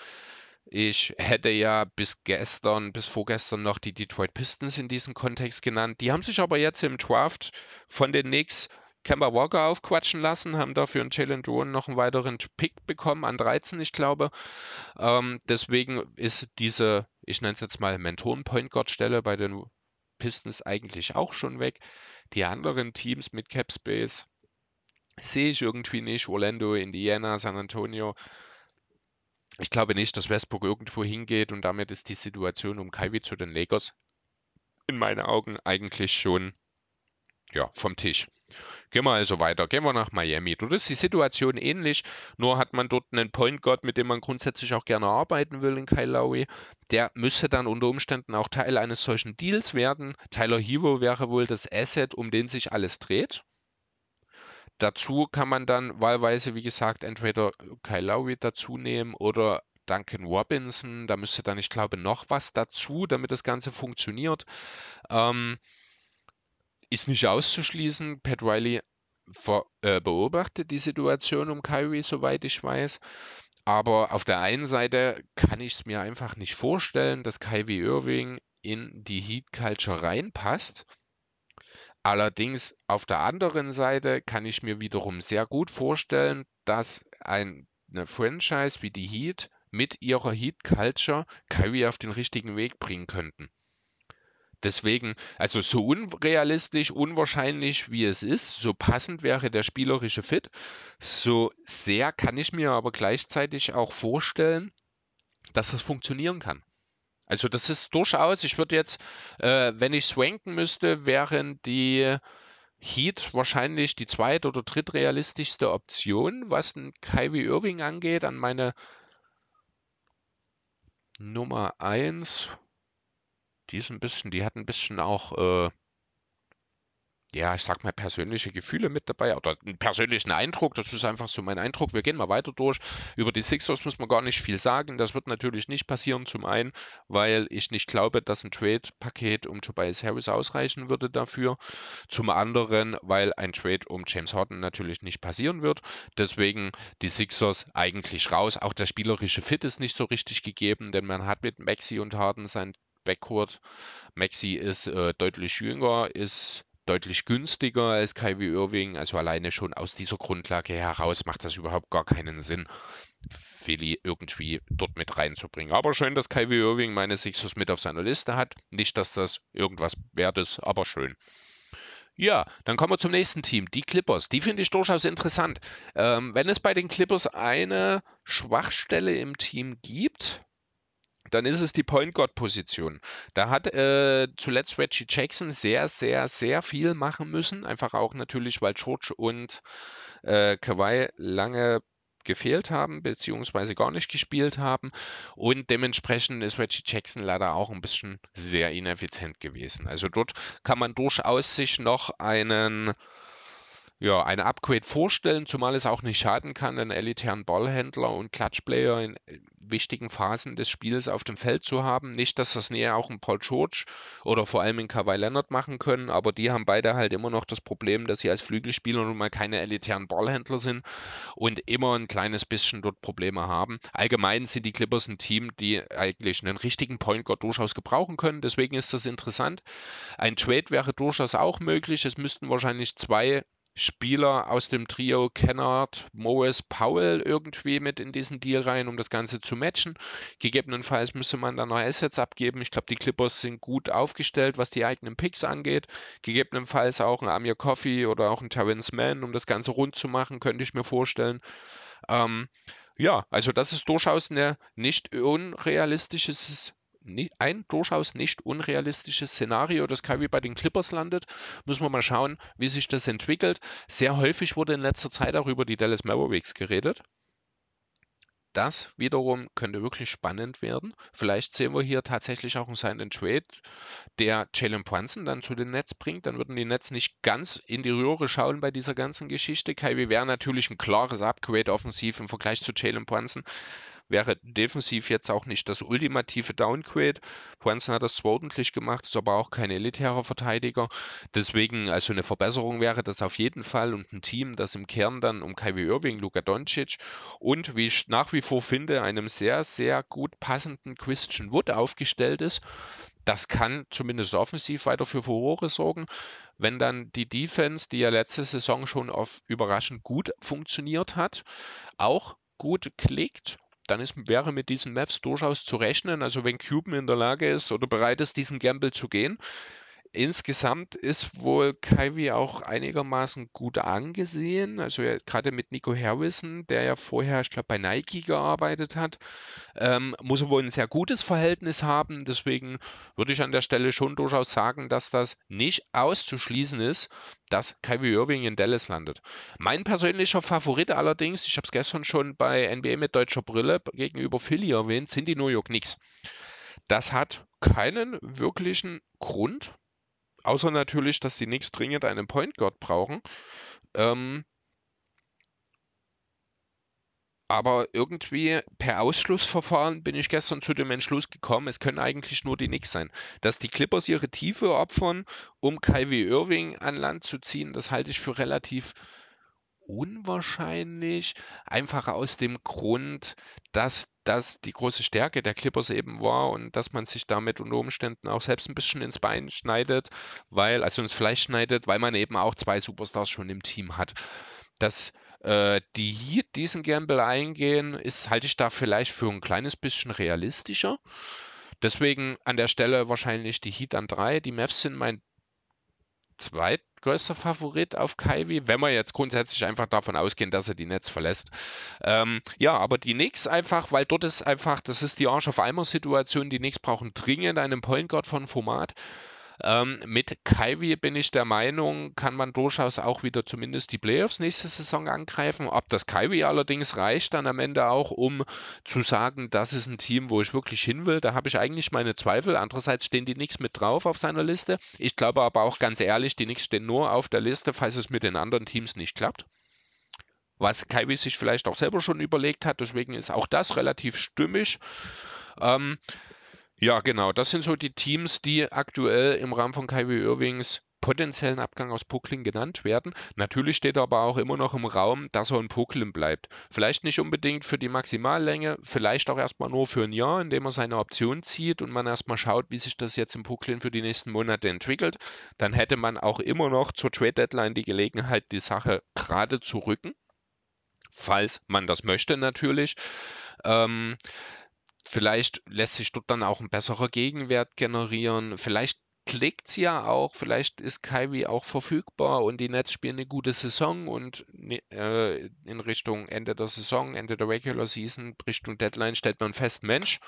Ich hätte ja bis gestern, bis vorgestern noch die Detroit Pistons in diesem Kontext genannt. Die haben sich aber jetzt im Draft von den Knicks Kemba Walker aufquatschen lassen, haben dafür einen Jalen Duran noch einen weiteren Pick bekommen an 13, ich glaube. Ähm, deswegen ist diese, ich nenne es jetzt mal Mentoren-Point-Guard-Stelle bei den Pistons eigentlich auch schon weg. Die anderen Teams mit Cap Space sehe ich irgendwie nicht. Orlando, Indiana, San Antonio ich glaube nicht, dass Westbrook irgendwo hingeht und damit ist die Situation um Kyrie zu den Lakers in meinen Augen eigentlich schon ja, vom Tisch. Gehen wir also weiter. Gehen wir nach Miami. Dort ist die Situation ähnlich, nur hat man dort einen Point Guard, mit dem man grundsätzlich auch gerne arbeiten will in Kyle Lowry. Der müsste dann unter Umständen auch Teil eines solchen Deals werden. Tyler Hero wäre wohl das Asset, um den sich alles dreht. Dazu kann man dann wahlweise, wie gesagt, entweder Kyle Lowry dazu nehmen oder Duncan Robinson. Da müsste dann, ich glaube, noch was dazu, damit das Ganze funktioniert. Ähm, ist nicht auszuschließen. Pat Riley äh, beobachtet die Situation um Kyrie, soweit ich weiß. Aber auf der einen Seite kann ich es mir einfach nicht vorstellen, dass Kyrie Irving in die Heat Culture reinpasst. Allerdings auf der anderen Seite kann ich mir wiederum sehr gut vorstellen, dass ein, eine Franchise wie die Heat mit ihrer Heat Culture Kyrie auf den richtigen Weg bringen könnten. Deswegen, also so unrealistisch, unwahrscheinlich wie es ist, so passend wäre der spielerische Fit, so sehr kann ich mir aber gleichzeitig auch vorstellen, dass das funktionieren kann. Also das ist durchaus, ich würde jetzt, äh, wenn ich swanken müsste, wären die Heat wahrscheinlich die zweit- oder drittrealistischste Option, was ein Kyrie Irving angeht, an meine Nummer 1. Die ist ein bisschen, die hat ein bisschen auch äh, ja, ich sag mal, persönliche Gefühle mit dabei oder einen persönlichen Eindruck. Das ist einfach so mein Eindruck. Wir gehen mal weiter durch. Über die Sixers muss man gar nicht viel sagen. Das wird natürlich nicht passieren. Zum einen, weil ich nicht glaube, dass ein Trade-Paket um Tobias Harris ausreichen würde dafür. Zum anderen, weil ein Trade um James Harden natürlich nicht passieren wird. Deswegen die Sixers eigentlich raus. Auch der spielerische Fit ist nicht so richtig gegeben, denn man hat mit Maxi und Harden sein Backcourt. Maxi ist äh, deutlich jünger, ist deutlich günstiger als Kyrie Irving. Also alleine schon aus dieser Grundlage heraus macht das überhaupt gar keinen Sinn, Philly irgendwie dort mit reinzubringen. Aber schön, dass Kyrie Irving meine Sixers mit auf seiner Liste hat. Nicht, dass das irgendwas wert ist, aber schön. Ja, dann kommen wir zum nächsten Team, die Clippers. Die finde ich durchaus interessant. Ähm, wenn es bei den Clippers eine Schwachstelle im Team gibt, dann ist es die Point Guard Position. Da hat äh, zuletzt Reggie Jackson sehr, sehr, sehr viel machen müssen. Einfach auch natürlich, weil George und äh, Kawhi lange gefehlt haben, beziehungsweise gar nicht gespielt haben. Und dementsprechend ist Reggie Jackson leider auch ein bisschen sehr ineffizient gewesen. Also dort kann man durchaus sich noch einen ja, eine Upgrade vorstellen, zumal es auch nicht schaden kann, einen elitären Ballhändler und Clutchplayer in äh, wichtigen Phasen des Spiels auf dem Feld zu haben. Nicht, dass das näher auch ein Paul George oder vor allem in Kawhi Leonard machen können, aber die haben beide halt immer noch das Problem, dass sie als Flügelspieler nun mal keine elitären Ballhändler sind und immer ein kleines bisschen dort Probleme haben. Allgemein sind die Clippers ein Team, die eigentlich einen richtigen Point Guard durchaus gebrauchen können. Deswegen ist das interessant. Ein Trade wäre durchaus auch möglich. Es müssten wahrscheinlich zwei Spieler aus dem Trio Kennard, Morris, Powell irgendwie mit in diesen Deal rein, um das Ganze zu matchen. Gegebenenfalls müsste man dann noch Assets abgeben. Ich glaube, die Clippers sind gut aufgestellt, was die eigenen Picks angeht. Gegebenenfalls auch ein Amir Coffee oder auch ein Terrence Mann, um das Ganze rund zu machen, könnte ich mir vorstellen. Ähm, ja, also das ist durchaus eine nicht unrealistisches ein durchaus nicht unrealistisches Szenario, dass Kyrie bei den Clippers landet. Müssen wir mal schauen, wie sich das entwickelt. Sehr häufig wurde in letzter Zeit auch über die Dallas Mavericks geredet. Das wiederum könnte wirklich spannend werden. Vielleicht sehen wir hier tatsächlich auch einen Sign and Trade, der Jalen Brunson dann zu den Nets bringt. Dann würden die Nets nicht ganz in die Röhre schauen bei dieser ganzen Geschichte. Kyrie wäre natürlich ein klares Upgrade offensiv im Vergleich zu Jalen Brunson wäre defensiv jetzt auch nicht das ultimative Downgrade. Brunson hat das zwar ordentlich gemacht, ist aber auch kein elitärer Verteidiger. Deswegen, also eine Verbesserung wäre das auf jeden Fall und ein Team, das im Kern dann um Kyrie Irving, Luka Doncic und wie ich nach wie vor finde, einem sehr, sehr gut passenden Christian Wood aufgestellt ist. Das kann zumindest offensiv weiter für Furore sorgen. Wenn dann die Defense, die ja letzte Saison schon auf überraschend gut funktioniert hat, auch gut klickt dann ist, wäre mit diesen Mavs durchaus zu rechnen. Also wenn Cuban in der Lage ist oder bereit ist, diesen Gamble zu gehen. Insgesamt ist wohl Kyrie auch einigermaßen gut angesehen. Also ja, gerade mit Nico Harrison, der ja vorher, ich glaube, bei Nike gearbeitet hat, ähm, muss er wohl ein sehr gutes Verhältnis haben. Deswegen würde ich an der Stelle schon durchaus sagen, dass das nicht auszuschließen ist, dass Kyrie Irving in Dallas landet. Mein persönlicher Favorit allerdings, ich habe es gestern schon bei NBA mit deutscher Brille gegenüber Philly erwähnt, sind die New York Knicks. Das hat keinen wirklichen Grund, außer natürlich, dass die Knicks dringend einen Point Guard brauchen. Ähm, aber irgendwie per Ausschlussverfahren bin ich gestern zu dem Entschluss gekommen, es können eigentlich nur die Knicks sein. Dass die Clippers ihre Tiefe opfern, um Kyrie Irving an Land zu ziehen, das halte ich für relativ unwahrscheinlich. Einfach aus dem Grund, dass das die große Stärke der Clippers eben war und dass man sich damit unter Umständen auch selbst ein bisschen ins Bein schneidet, weil, also ins Fleisch schneidet, weil man eben auch zwei Superstars schon im Team hat. Das äh, die hier diesen Gamble eingehen, ist, halte ich da vielleicht für ein kleines bisschen realistischer. Deswegen an der Stelle wahrscheinlich die Heat an 3. Die Mavs sind mein zweitgrößter Favorit auf Kyrie, wenn wir jetzt grundsätzlich einfach davon ausgehen, dass er die Netz verlässt. Ähm, ja, aber die Knicks einfach, weil dort ist einfach, das ist die Arsch auf Eimer Situation, die Knicks brauchen dringend einen Point Guard von Format. Ähm, mit Kyrie bin ich der Meinung, kann man durchaus auch wieder zumindest die Playoffs nächste Saison angreifen. Ob das Kyrie allerdings reicht dann am Ende auch, um zu sagen, das ist ein Team, wo ich wirklich hin will, da habe ich eigentlich meine Zweifel. Andererseits stehen die nichts mit drauf auf seiner Liste. Ich glaube aber auch ganz ehrlich, die Knicks stehen nur auf der Liste, falls es mit den anderen Teams nicht klappt was Kyrie sich vielleicht auch selber schon überlegt hat. Deswegen ist auch das relativ stimmig. Ähm, ja, genau. Das sind so die Teams, die aktuell im Rahmen von Kyrie Irvings potenziellen Abgang aus Brooklyn genannt werden. Natürlich steht aber auch immer noch im Raum, dass er in Brooklyn bleibt. Vielleicht nicht unbedingt für die Maximallänge, vielleicht auch erstmal nur für ein Jahr, indem er seine Option zieht und man erstmal schaut, wie sich das jetzt in Brooklyn für die nächsten Monate entwickelt. Dann hätte man auch immer noch zur Trade Deadline die Gelegenheit, die Sache gerade zu rücken, falls man das möchte natürlich. Ähm, Vielleicht lässt sich dort dann auch ein besserer Gegenwert generieren. Vielleicht klickt es ja auch, vielleicht ist Kyrie auch verfügbar und die Nets spielen eine gute Saison und ne, äh, in Richtung Ende der Saison, Ende der Regular Season, Richtung Deadline stellt man fest, Mensch,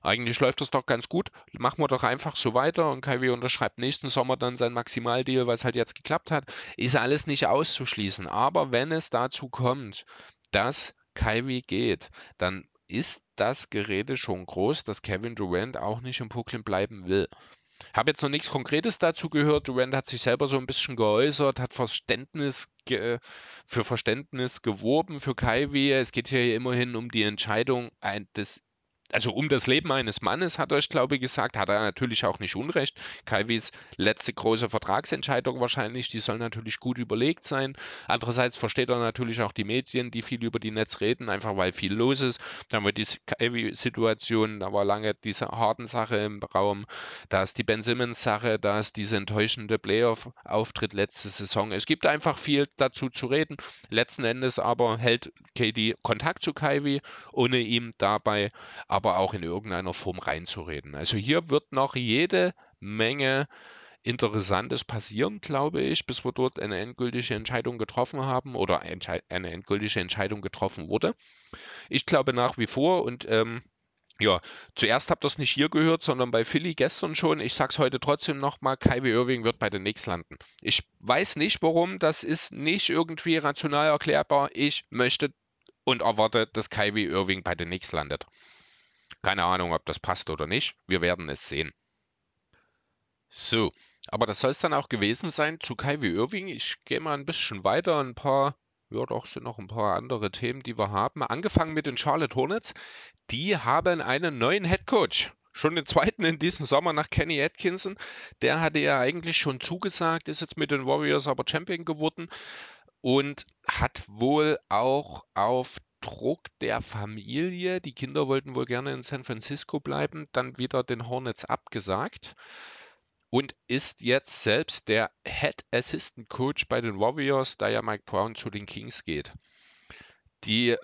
eigentlich läuft das doch ganz gut, machen wir doch einfach so weiter und Kyrie unterschreibt nächsten Sommer dann sein Maximaldeal, es halt jetzt geklappt hat, ist alles nicht auszuschließen. Aber wenn es dazu kommt, dass Kyrie geht, dann ist das Gerede schon groß, dass Kevin Durant auch nicht in Brooklyn bleiben will. Habe jetzt noch nichts Konkretes dazu gehört. Durant hat sich selber so ein bisschen geäußert, hat Verständnis ge für Verständnis geworben für Kyrie. Es geht hier immerhin um die Entscheidung des also um das Leben eines Mannes, hat er, ich glaube, gesagt, hat er natürlich auch nicht unrecht. Calvis letzte große Vertragsentscheidung wahrscheinlich, die soll natürlich gut überlegt sein. Andererseits versteht er natürlich auch die Medien, die viel über die Netz reden, einfach weil viel los ist. Dann war die Calvi-Situation, da war lange diese harten Sache im Raum, da ist die Ben Simmons-Sache, da ist diese enttäuschende Playoff-Auftritt letzte Saison. Es gibt einfach viel dazu zu reden. Letzten Endes aber hält KD Kontakt zu Kyrie, ohne ihm dabei aber aber auch in irgendeiner Form reinzureden. Also hier wird noch jede Menge Interessantes passieren, glaube ich, bis wir dort eine endgültige Entscheidung getroffen haben oder eine endgültige Entscheidung getroffen wurde. Ich glaube nach wie vor und ähm, Ja, zuerst habt ihr es nicht hier gehört, sondern bei Philly gestern schon. Ich sag's heute trotzdem nochmal, Kyrie Irving wird bei den Knicks landen. Ich weiß nicht warum, das ist nicht irgendwie rational erklärbar. Ich möchte und erwarte, dass Kyrie Irving bei den Knicks landet. Keine Ahnung, ob das passt oder nicht. Wir werden es sehen. So, aber das soll es dann auch gewesen sein zu Kyrie Irving. Ich gehe mal ein bisschen weiter, ein paar ja, doch sind noch ein paar andere Themen, die wir haben. Angefangen mit den Charlotte Hornets. Die haben einen neuen Head Coach. Schon den zweiten in diesem Sommer nach Kenny Atkinson. Der hatte ja eigentlich schon zugesagt, ist jetzt mit den Warriors aber Champion geworden und hat wohl auch auf Druck der Familie, die Kinder wollten wohl gerne in San Francisco bleiben, dann wieder den Hornets abgesagt und ist jetzt selbst der Head Assistant Coach bei den Warriors, da ja Mike Brown zu den Kings geht. Die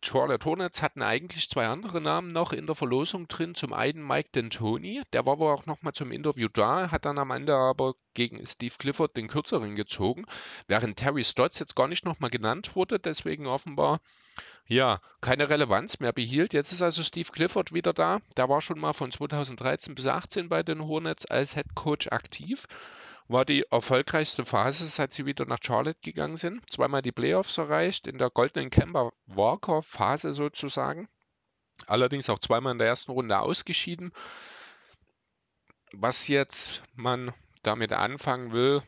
Charlotte Hornets hatten eigentlich zwei andere Namen noch in der Verlosung drin. Zum einen Mike D'Antoni, der war wohl auch nochmal zum Interview da, hat dann am Ende aber gegen Steve Clifford den kürzeren gezogen, während Terry Stotts jetzt gar nicht nochmal genannt wurde, deswegen offenbar ja, keine Relevanz mehr behielt. Jetzt ist also Steve Clifford wieder da. Der war schon mal von 2013 bis 2018 bei den Hornets als Head Coach aktiv. War die erfolgreichste Phase, seit sie wieder nach Charlotte gegangen sind. Zweimal die Playoffs erreicht, in der goldenen Kemba Walker Phase sozusagen. Allerdings auch zweimal in der ersten Runde ausgeschieden. Was jetzt man damit anfangen will,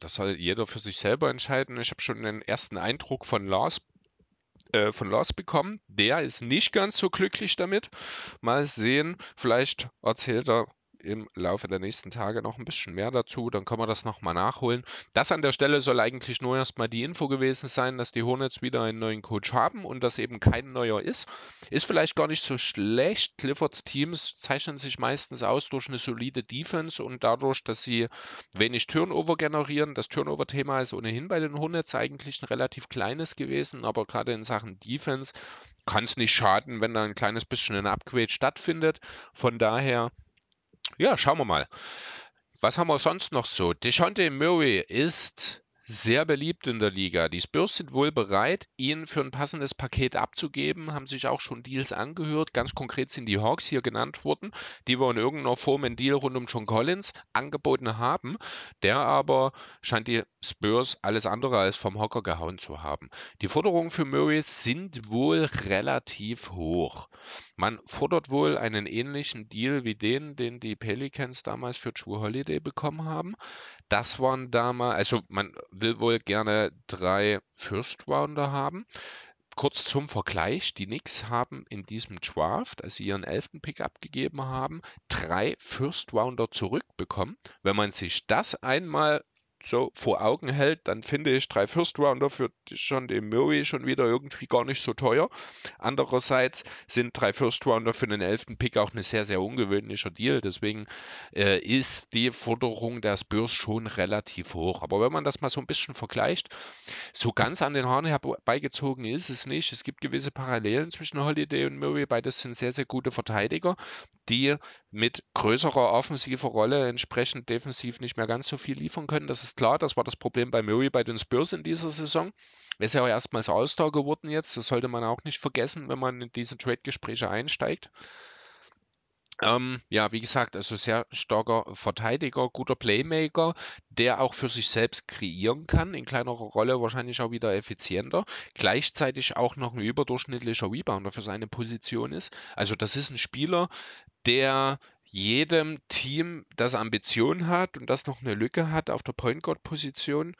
das soll jeder für sich selber entscheiden. Ich habe schon den ersten Eindruck von Lars äh, von Lars bekommen. Der ist nicht ganz so glücklich damit. Mal sehen, vielleicht erzählt er im Laufe der nächsten Tage noch ein bisschen mehr dazu, dann können wir das nochmal nachholen. Das an der Stelle soll eigentlich nur erstmal die Info gewesen sein, dass die Hornets wieder einen neuen Coach haben und dass eben kein neuer ist. Ist vielleicht gar nicht so schlecht. Cliffords Teams zeichnen sich meistens aus durch eine solide Defense und dadurch, dass sie wenig Turnover generieren. Das Turnover-Thema ist ohnehin bei den Hornets eigentlich ein relativ kleines gewesen, aber gerade in Sachen Defense kann es nicht schaden, wenn da ein kleines bisschen ein Upgrade stattfindet. Von daher ja, schauen wir mal. Was haben wir sonst noch so? DeJounte Murray ist sehr beliebt in der Liga. Die Spurs sind wohl bereit, ihn für ein passendes Paket abzugeben, haben sich auch schon Deals angehört. Ganz konkret sind die Hawks hier genannt worden, die wir in irgendeiner Form einen Deal rund um John Collins angeboten haben. Der aber scheint die Spurs alles andere als vom Hocker gehauen zu haben. Die Forderungen für Murray sind wohl relativ hoch. Man fordert wohl einen ähnlichen Deal wie den, den die Pelicans damals für True Holiday bekommen haben. Das waren damals, also man will wohl gerne drei First Rounder haben. Kurz zum Vergleich, die Knicks haben in diesem Draft, als sie ihren elften Pick abgegeben haben, drei First Rounder zurückbekommen. Wenn man sich das einmal so vor Augen hält, dann finde ich drei First Rounder für schon den Murray schon wieder irgendwie gar nicht so teuer. Andererseits sind drei First Rounder für den elften Pick auch ein sehr, sehr ungewöhnlicher Deal. Deswegen äh, ist die Forderung der Spurs schon relativ hoch. Aber wenn man das mal so ein bisschen vergleicht, so ganz an den Haaren herbeigezogen ist es nicht. Es gibt gewisse Parallelen zwischen Holiday und Murray. Beides sind sehr, sehr gute Verteidiger, die mit größerer offensiver Rolle entsprechend defensiv nicht mehr ganz so viel liefern können. Das ist klar, das war das Problem bei Murray bei den Spurs in dieser Saison. Er ist ja auch erstmals All-Star geworden jetzt, das sollte man auch nicht vergessen, wenn man in diese Trade-Gespräche einsteigt. Ähm, ja, wie gesagt, also sehr starker Verteidiger, guter Playmaker, der auch für sich selbst kreieren kann, in kleinerer Rolle wahrscheinlich auch wieder effizienter, gleichzeitig auch noch ein überdurchschnittlicher Rebounder für seine Position ist. Also das ist ein Spieler, der jedem Team, das Ambitionen hat und das noch eine Lücke hat auf der Point Guard Position,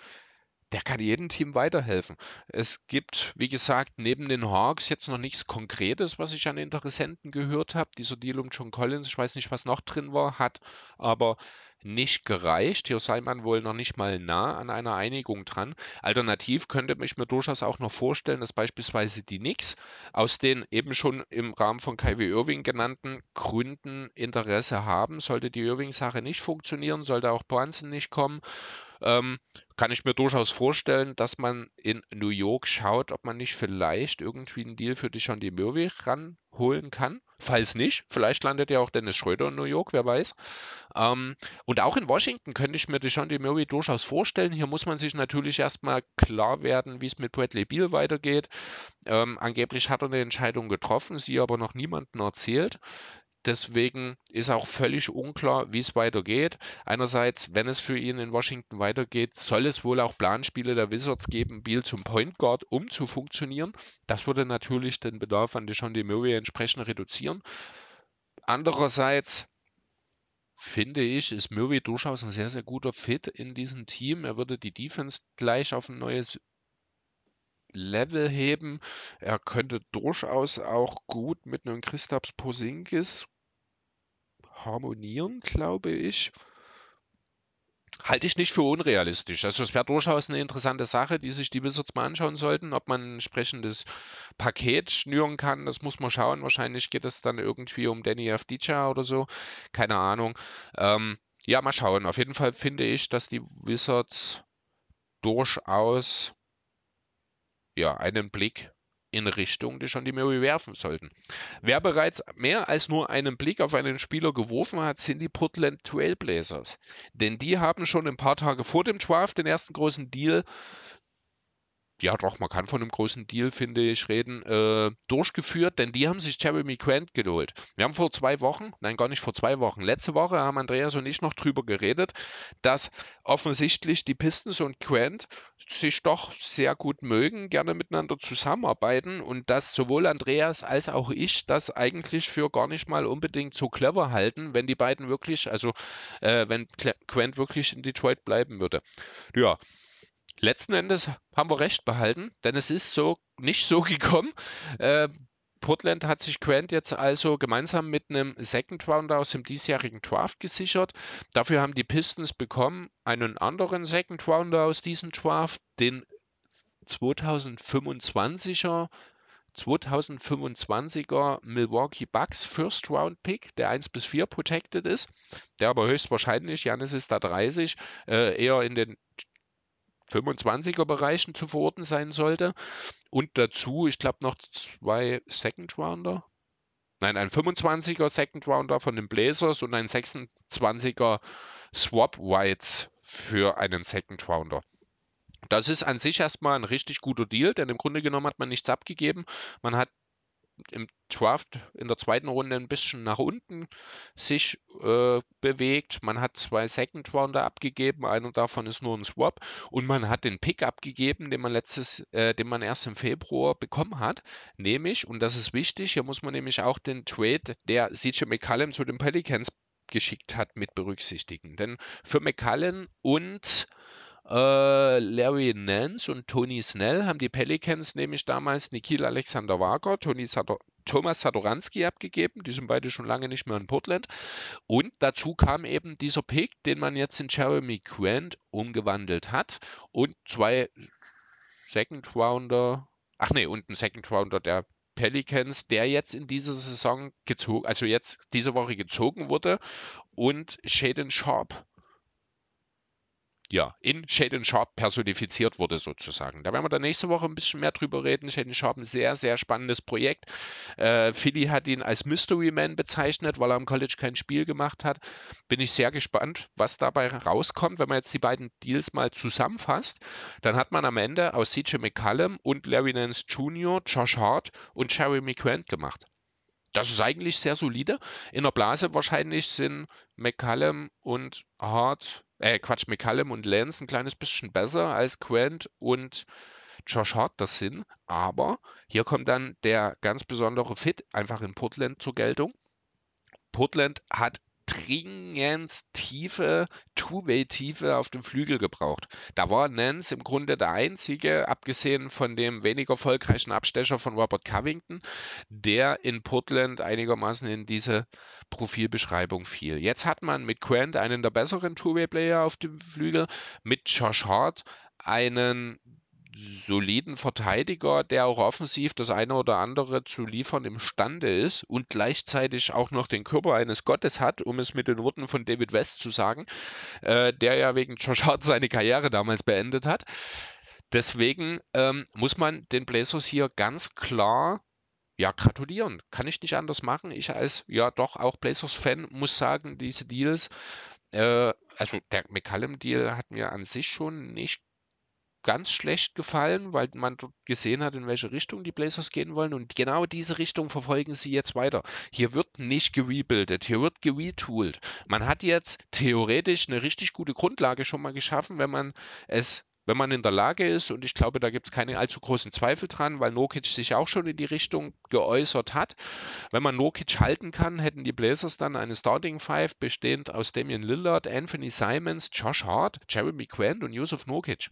der kann jedem Team weiterhelfen. Es gibt, wie gesagt, neben den Hawks jetzt noch nichts Konkretes, was ich an Interessenten gehört habe. Dieser Deal um John Collins, ich weiß nicht, was noch drin war, hat aber nicht gereicht. Hier sei man wohl noch nicht mal nah an einer Einigung dran. Alternativ könnte ich mir durchaus auch noch vorstellen, dass beispielsweise die Knicks aus den eben schon im Rahmen von Kyrie Irving genannten Gründen Interesse haben. Sollte die Irving-Sache nicht funktionieren, sollte auch Brunson nicht kommen, ähm, kann ich mir durchaus vorstellen, dass man in New York schaut, ob man nicht vielleicht irgendwie einen Deal für die Murray ranholen kann. Falls nicht, vielleicht landet ja auch Dennis Schröder in New York, wer weiß. Ähm, und auch in Washington könnte ich mir die Murray durchaus vorstellen. Hier muss man sich natürlich erstmal klar werden, wie es mit Bradley Beal weitergeht. Ähm, angeblich hat er eine Entscheidung getroffen, sie aber noch niemandem erzählt. Deswegen ist auch völlig unklar, wie es weitergeht. Einerseits, wenn es für ihn in Washington weitergeht, soll es wohl auch Planspiele der Wizards geben, Beal zum Point Guard, um zu funktionieren. Das würde natürlich den Bedarf an DeJounte Murray entsprechend reduzieren. Andererseits finde ich, ist Murray durchaus ein sehr, sehr guter Fit in diesem Team. Er würde die Defense gleich auf ein neues Level heben. Er könnte durchaus auch gut mit einem Christaps Posingis harmonieren, glaube ich. Halte ich nicht für unrealistisch. Also es wäre durchaus eine interessante Sache, die sich die Wizards mal anschauen sollten, ob man ein entsprechendes Paket schnüren kann. Das muss man schauen. Wahrscheinlich geht es dann irgendwie um Danny Avdija oder so. Keine Ahnung. Ähm, ja, mal schauen. Auf jeden Fall finde ich, dass die Wizards durchaus ja, einen Blick in Richtung die Murray werfen sollten. Wer bereits mehr als nur einen Blick auf einen Spieler geworfen hat, sind die Portland Trailblazers. Denn die haben schon ein paar Tage vor dem Draft den ersten großen Deal ja doch, man kann von einem großen Deal, finde ich, reden, äh, durchgeführt, denn die haben sich Jeremy Grant geholt. Wir haben vor zwei Wochen, nein, gar nicht vor zwei Wochen, letzte Woche haben Andreas und ich noch drüber geredet, dass offensichtlich die Pistons und Grant sich doch sehr gut mögen, gerne miteinander zusammenarbeiten und dass sowohl Andreas als auch ich das eigentlich für gar nicht mal unbedingt so clever halten, wenn die beiden wirklich, also äh, wenn Grant wirklich in Detroit bleiben würde. Ja, letzten Endes haben wir recht behalten, denn es ist so nicht so gekommen. Äh, Portland hat sich Grant jetzt also gemeinsam mit einem Second Rounder aus dem diesjährigen Draft gesichert. Dafür haben die Pistons bekommen einen anderen Second Rounder aus diesem Draft, den 2025er 2025er Milwaukee Bucks First Round Pick, der 1 bis 4 protected ist, der aber höchstwahrscheinlich, Janis ist da 30, äh, eher in den 25er Bereichen zu verorten sein sollte. Und dazu, ich glaube, noch zwei Second Rounder. Nein, ein 25er Second Rounder von den Blazers und ein 26er Swap Whites für einen Second Rounder. Das ist an sich erstmal ein richtig guter Deal, denn im Grunde genommen hat man nichts abgegeben. Man hat im Draft in der zweiten Runde ein bisschen nach unten sich äh, bewegt. Man hat zwei Second Rounder abgegeben, einer davon ist nur ein Swap und man hat den Pick abgegeben, den man letztes, äh, den man erst im Februar bekommen hat, nämlich und das ist wichtig, hier muss man nämlich auch den Trade, der CJ McCallum zu den Pelicans geschickt hat, mit berücksichtigen. Denn für McCallum und Larry Nance und Tony Snell haben die Pelicans nämlich damals Nikhil Alexander Wager, Tony Sador Thomas Sadoranski abgegeben. Die sind beide schon lange nicht mehr in Portland. Und dazu kam eben dieser Pick, den man jetzt in Jeremy Grant umgewandelt hat. Und zwei Second Rounder, ach nee, und ein Second Rounder der Pelicans, der jetzt in dieser Saison gezogen, also jetzt diese Woche gezogen wurde. Und Shaden Sharp ja, in Shaden Sharp personifiziert wurde sozusagen. Da werden wir dann nächste Woche ein bisschen mehr drüber reden. Shaden Sharp ein sehr, sehr spannendes Projekt. Äh, Philly hat ihn als Mystery Man bezeichnet, weil er am College kein Spiel gemacht hat. Bin ich sehr gespannt, was dabei rauskommt. Wenn man jetzt die beiden Deals mal zusammenfasst, dann hat man am Ende aus CJ McCallum und Larry Nance Jr., Josh Hart und Jeremy Grant gemacht. Das ist eigentlich sehr solide. In der Blase wahrscheinlich sind McCallum und Hart äh, Quatsch, McCallum und Lance ein kleines bisschen besser als Quent und Josh Hart das sind. Aber hier kommt dann der ganz besondere Fit einfach in Portland zur Geltung. Portland hat dringend tiefe Two-Way-Tiefe auf dem Flügel gebraucht. Da war Nance im Grunde der einzige, abgesehen von dem weniger erfolgreichen Abstecher von Robert Covington, der in Portland einigermaßen in diese Profilbeschreibung fiel. Jetzt hat man mit Quent einen der besseren Two-Way-Player auf dem Flügel, mit Josh Hart einen soliden Verteidiger, der auch offensiv das eine oder andere zu liefern imstande ist und gleichzeitig auch noch den Körper eines Gottes hat, um es mit den Worten von David West zu sagen, äh, der ja wegen Josh Hart seine Karriere damals beendet hat. Deswegen ähm, muss man den Blazers hier ganz klar ja, gratulieren. Kann ich nicht anders machen. Ich als, ja, doch auch Blazers-Fan muss sagen, diese Deals, äh, also der McCallum-Deal hat mir an sich schon nicht ganz schlecht gefallen, weil man gesehen hat, in welche Richtung die Blazers gehen wollen. Und genau diese Richtung verfolgen sie jetzt weiter. Hier wird nicht gerebuildet, hier wird geretooled. Man hat jetzt theoretisch eine richtig gute Grundlage schon mal geschaffen, wenn man es wenn man in der Lage ist, und ich glaube, da gibt es keine allzu großen Zweifel dran, weil Nokic sich auch schon in die Richtung geäußert hat. Wenn man Nokic halten kann, hätten die Blazers dann eine Starting Five bestehend aus Damian Lillard, Anthony Simons, Josh Hart, Jeremy Grant und Yusuf Nokic.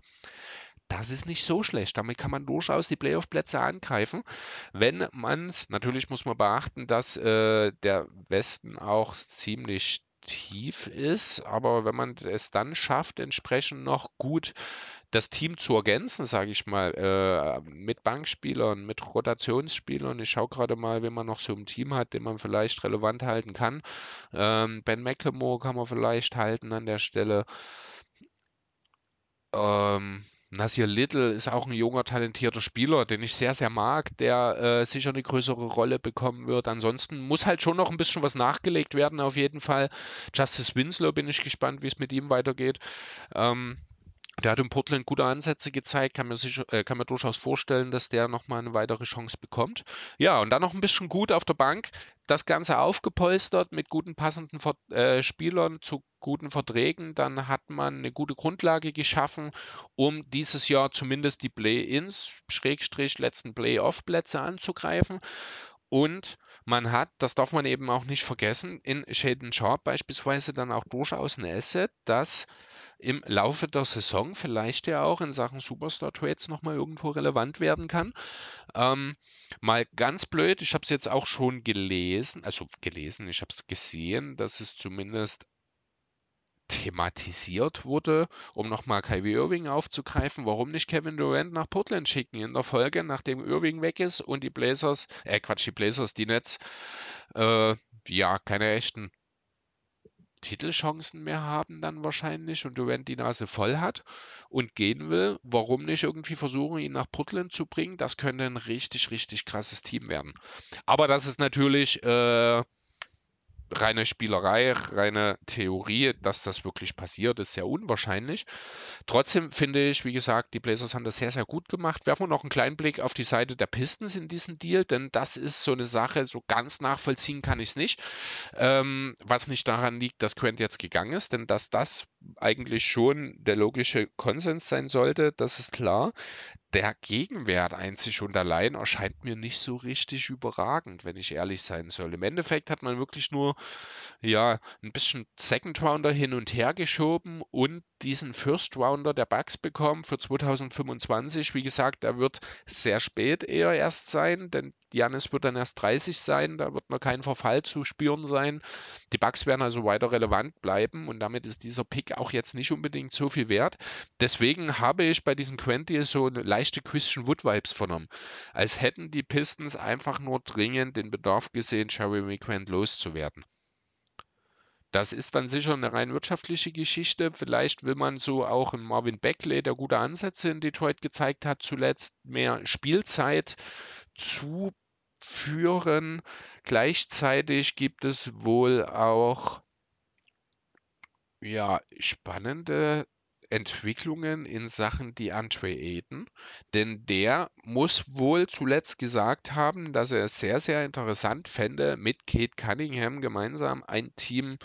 Das ist nicht so schlecht. Damit kann man durchaus die Playoff-Plätze angreifen. Wenn man es, natürlich muss man beachten, dass äh, der Westen auch ziemlich tief ist, aber wenn man es dann schafft, entsprechend noch gut das Team zu ergänzen, sage ich mal, äh, mit Bankspielern, mit Rotationsspielern. Ich schaue gerade mal, wen man noch so im Team hat, den man vielleicht relevant halten kann. Ähm, ben McLemore kann man vielleicht halten an der Stelle. Ähm, Nasir Little ist auch ein junger, talentierter Spieler, den ich sehr, sehr mag, der äh, sicher eine größere Rolle bekommen wird. Ansonsten muss halt schon noch ein bisschen was nachgelegt werden, auf jeden Fall. Justice Winslow bin ich gespannt, wie es mit ihm weitergeht. Ähm, der hat in Portland gute Ansätze gezeigt, kann mir, sicher, äh, kann mir durchaus vorstellen, dass der nochmal eine weitere Chance bekommt. Ja, und dann noch ein bisschen gut auf der Bank. Das Ganze aufgepolstert mit guten passenden Ver äh, Spielern zu guten Verträgen. Dann hat man eine gute Grundlage geschaffen, um dieses Jahr zumindest die Play-ins, Schrägstrich, letzten Play-off-Plätze anzugreifen. Und man hat, das darf man eben auch nicht vergessen, in Shaden Sharp beispielsweise dann auch durchaus ein Asset, das im Laufe der Saison vielleicht ja auch in Sachen Superstar Trades nochmal irgendwo relevant werden kann. Ähm, mal ganz blöd, ich habe es jetzt auch schon gelesen, also gelesen, ich habe es gesehen, dass es zumindest thematisiert wurde, um nochmal Kyrie Irving aufzugreifen, warum nicht Kevin Durant nach Portland schicken in der Folge, nachdem Irving weg ist und die Blazers, äh Quatsch, die Blazers, die Nets, äh, ja, keine echten Titelchancen mehr haben dann wahrscheinlich und Durant die Nase voll hat und gehen will, warum nicht irgendwie versuchen, ihn nach Portland zu bringen? Das könnte ein richtig, richtig krasses Team werden. Aber das ist natürlich äh, reine Spielerei, reine Theorie, dass das wirklich passiert, ist sehr unwahrscheinlich. Trotzdem finde ich, wie gesagt, die Blazers haben das sehr, sehr gut gemacht. Werfen wir noch einen kleinen Blick auf die Seite der Pistons in diesem Deal, denn das ist so eine Sache, so ganz nachvollziehen kann ich es nicht. Ähm, was nicht daran liegt, dass Quent jetzt gegangen ist, denn dass das eigentlich schon der logische Konsens sein sollte, das ist klar der Gegenwert einzig und allein erscheint mir nicht so richtig überragend, wenn ich ehrlich sein soll. Im Endeffekt hat man wirklich nur ja ein bisschen Second Rounder hin und her geschoben und diesen First Rounder der Bugs bekommen für 2025. Wie gesagt, der wird sehr spät eher erst sein, denn Janis wird dann erst 30 sein, da wird noch kein Verfall zu spüren sein. Die Bugs werden also weiter relevant bleiben und damit ist dieser Pick auch jetzt nicht unbedingt so viel wert. Deswegen habe ich bei diesen Quenty so leichte Christian Wood Vibes vernommen. Als hätten die Pistons einfach nur dringend den Bedarf gesehen, Jeremy Quent loszuwerden. Das ist dann sicher eine rein wirtschaftliche Geschichte. Vielleicht will man so auch in Marvin Beckley, der gute Ansätze in Detroit gezeigt hat, zuletzt mehr Spielzeit zuführen. Gleichzeitig gibt es wohl auch ja, spannende Entwicklungen in Sachen DeAndre Ayton, denn der muss wohl zuletzt gesagt haben, dass er es sehr, sehr interessant fände, mit Kate Cunningham gemeinsam ein Team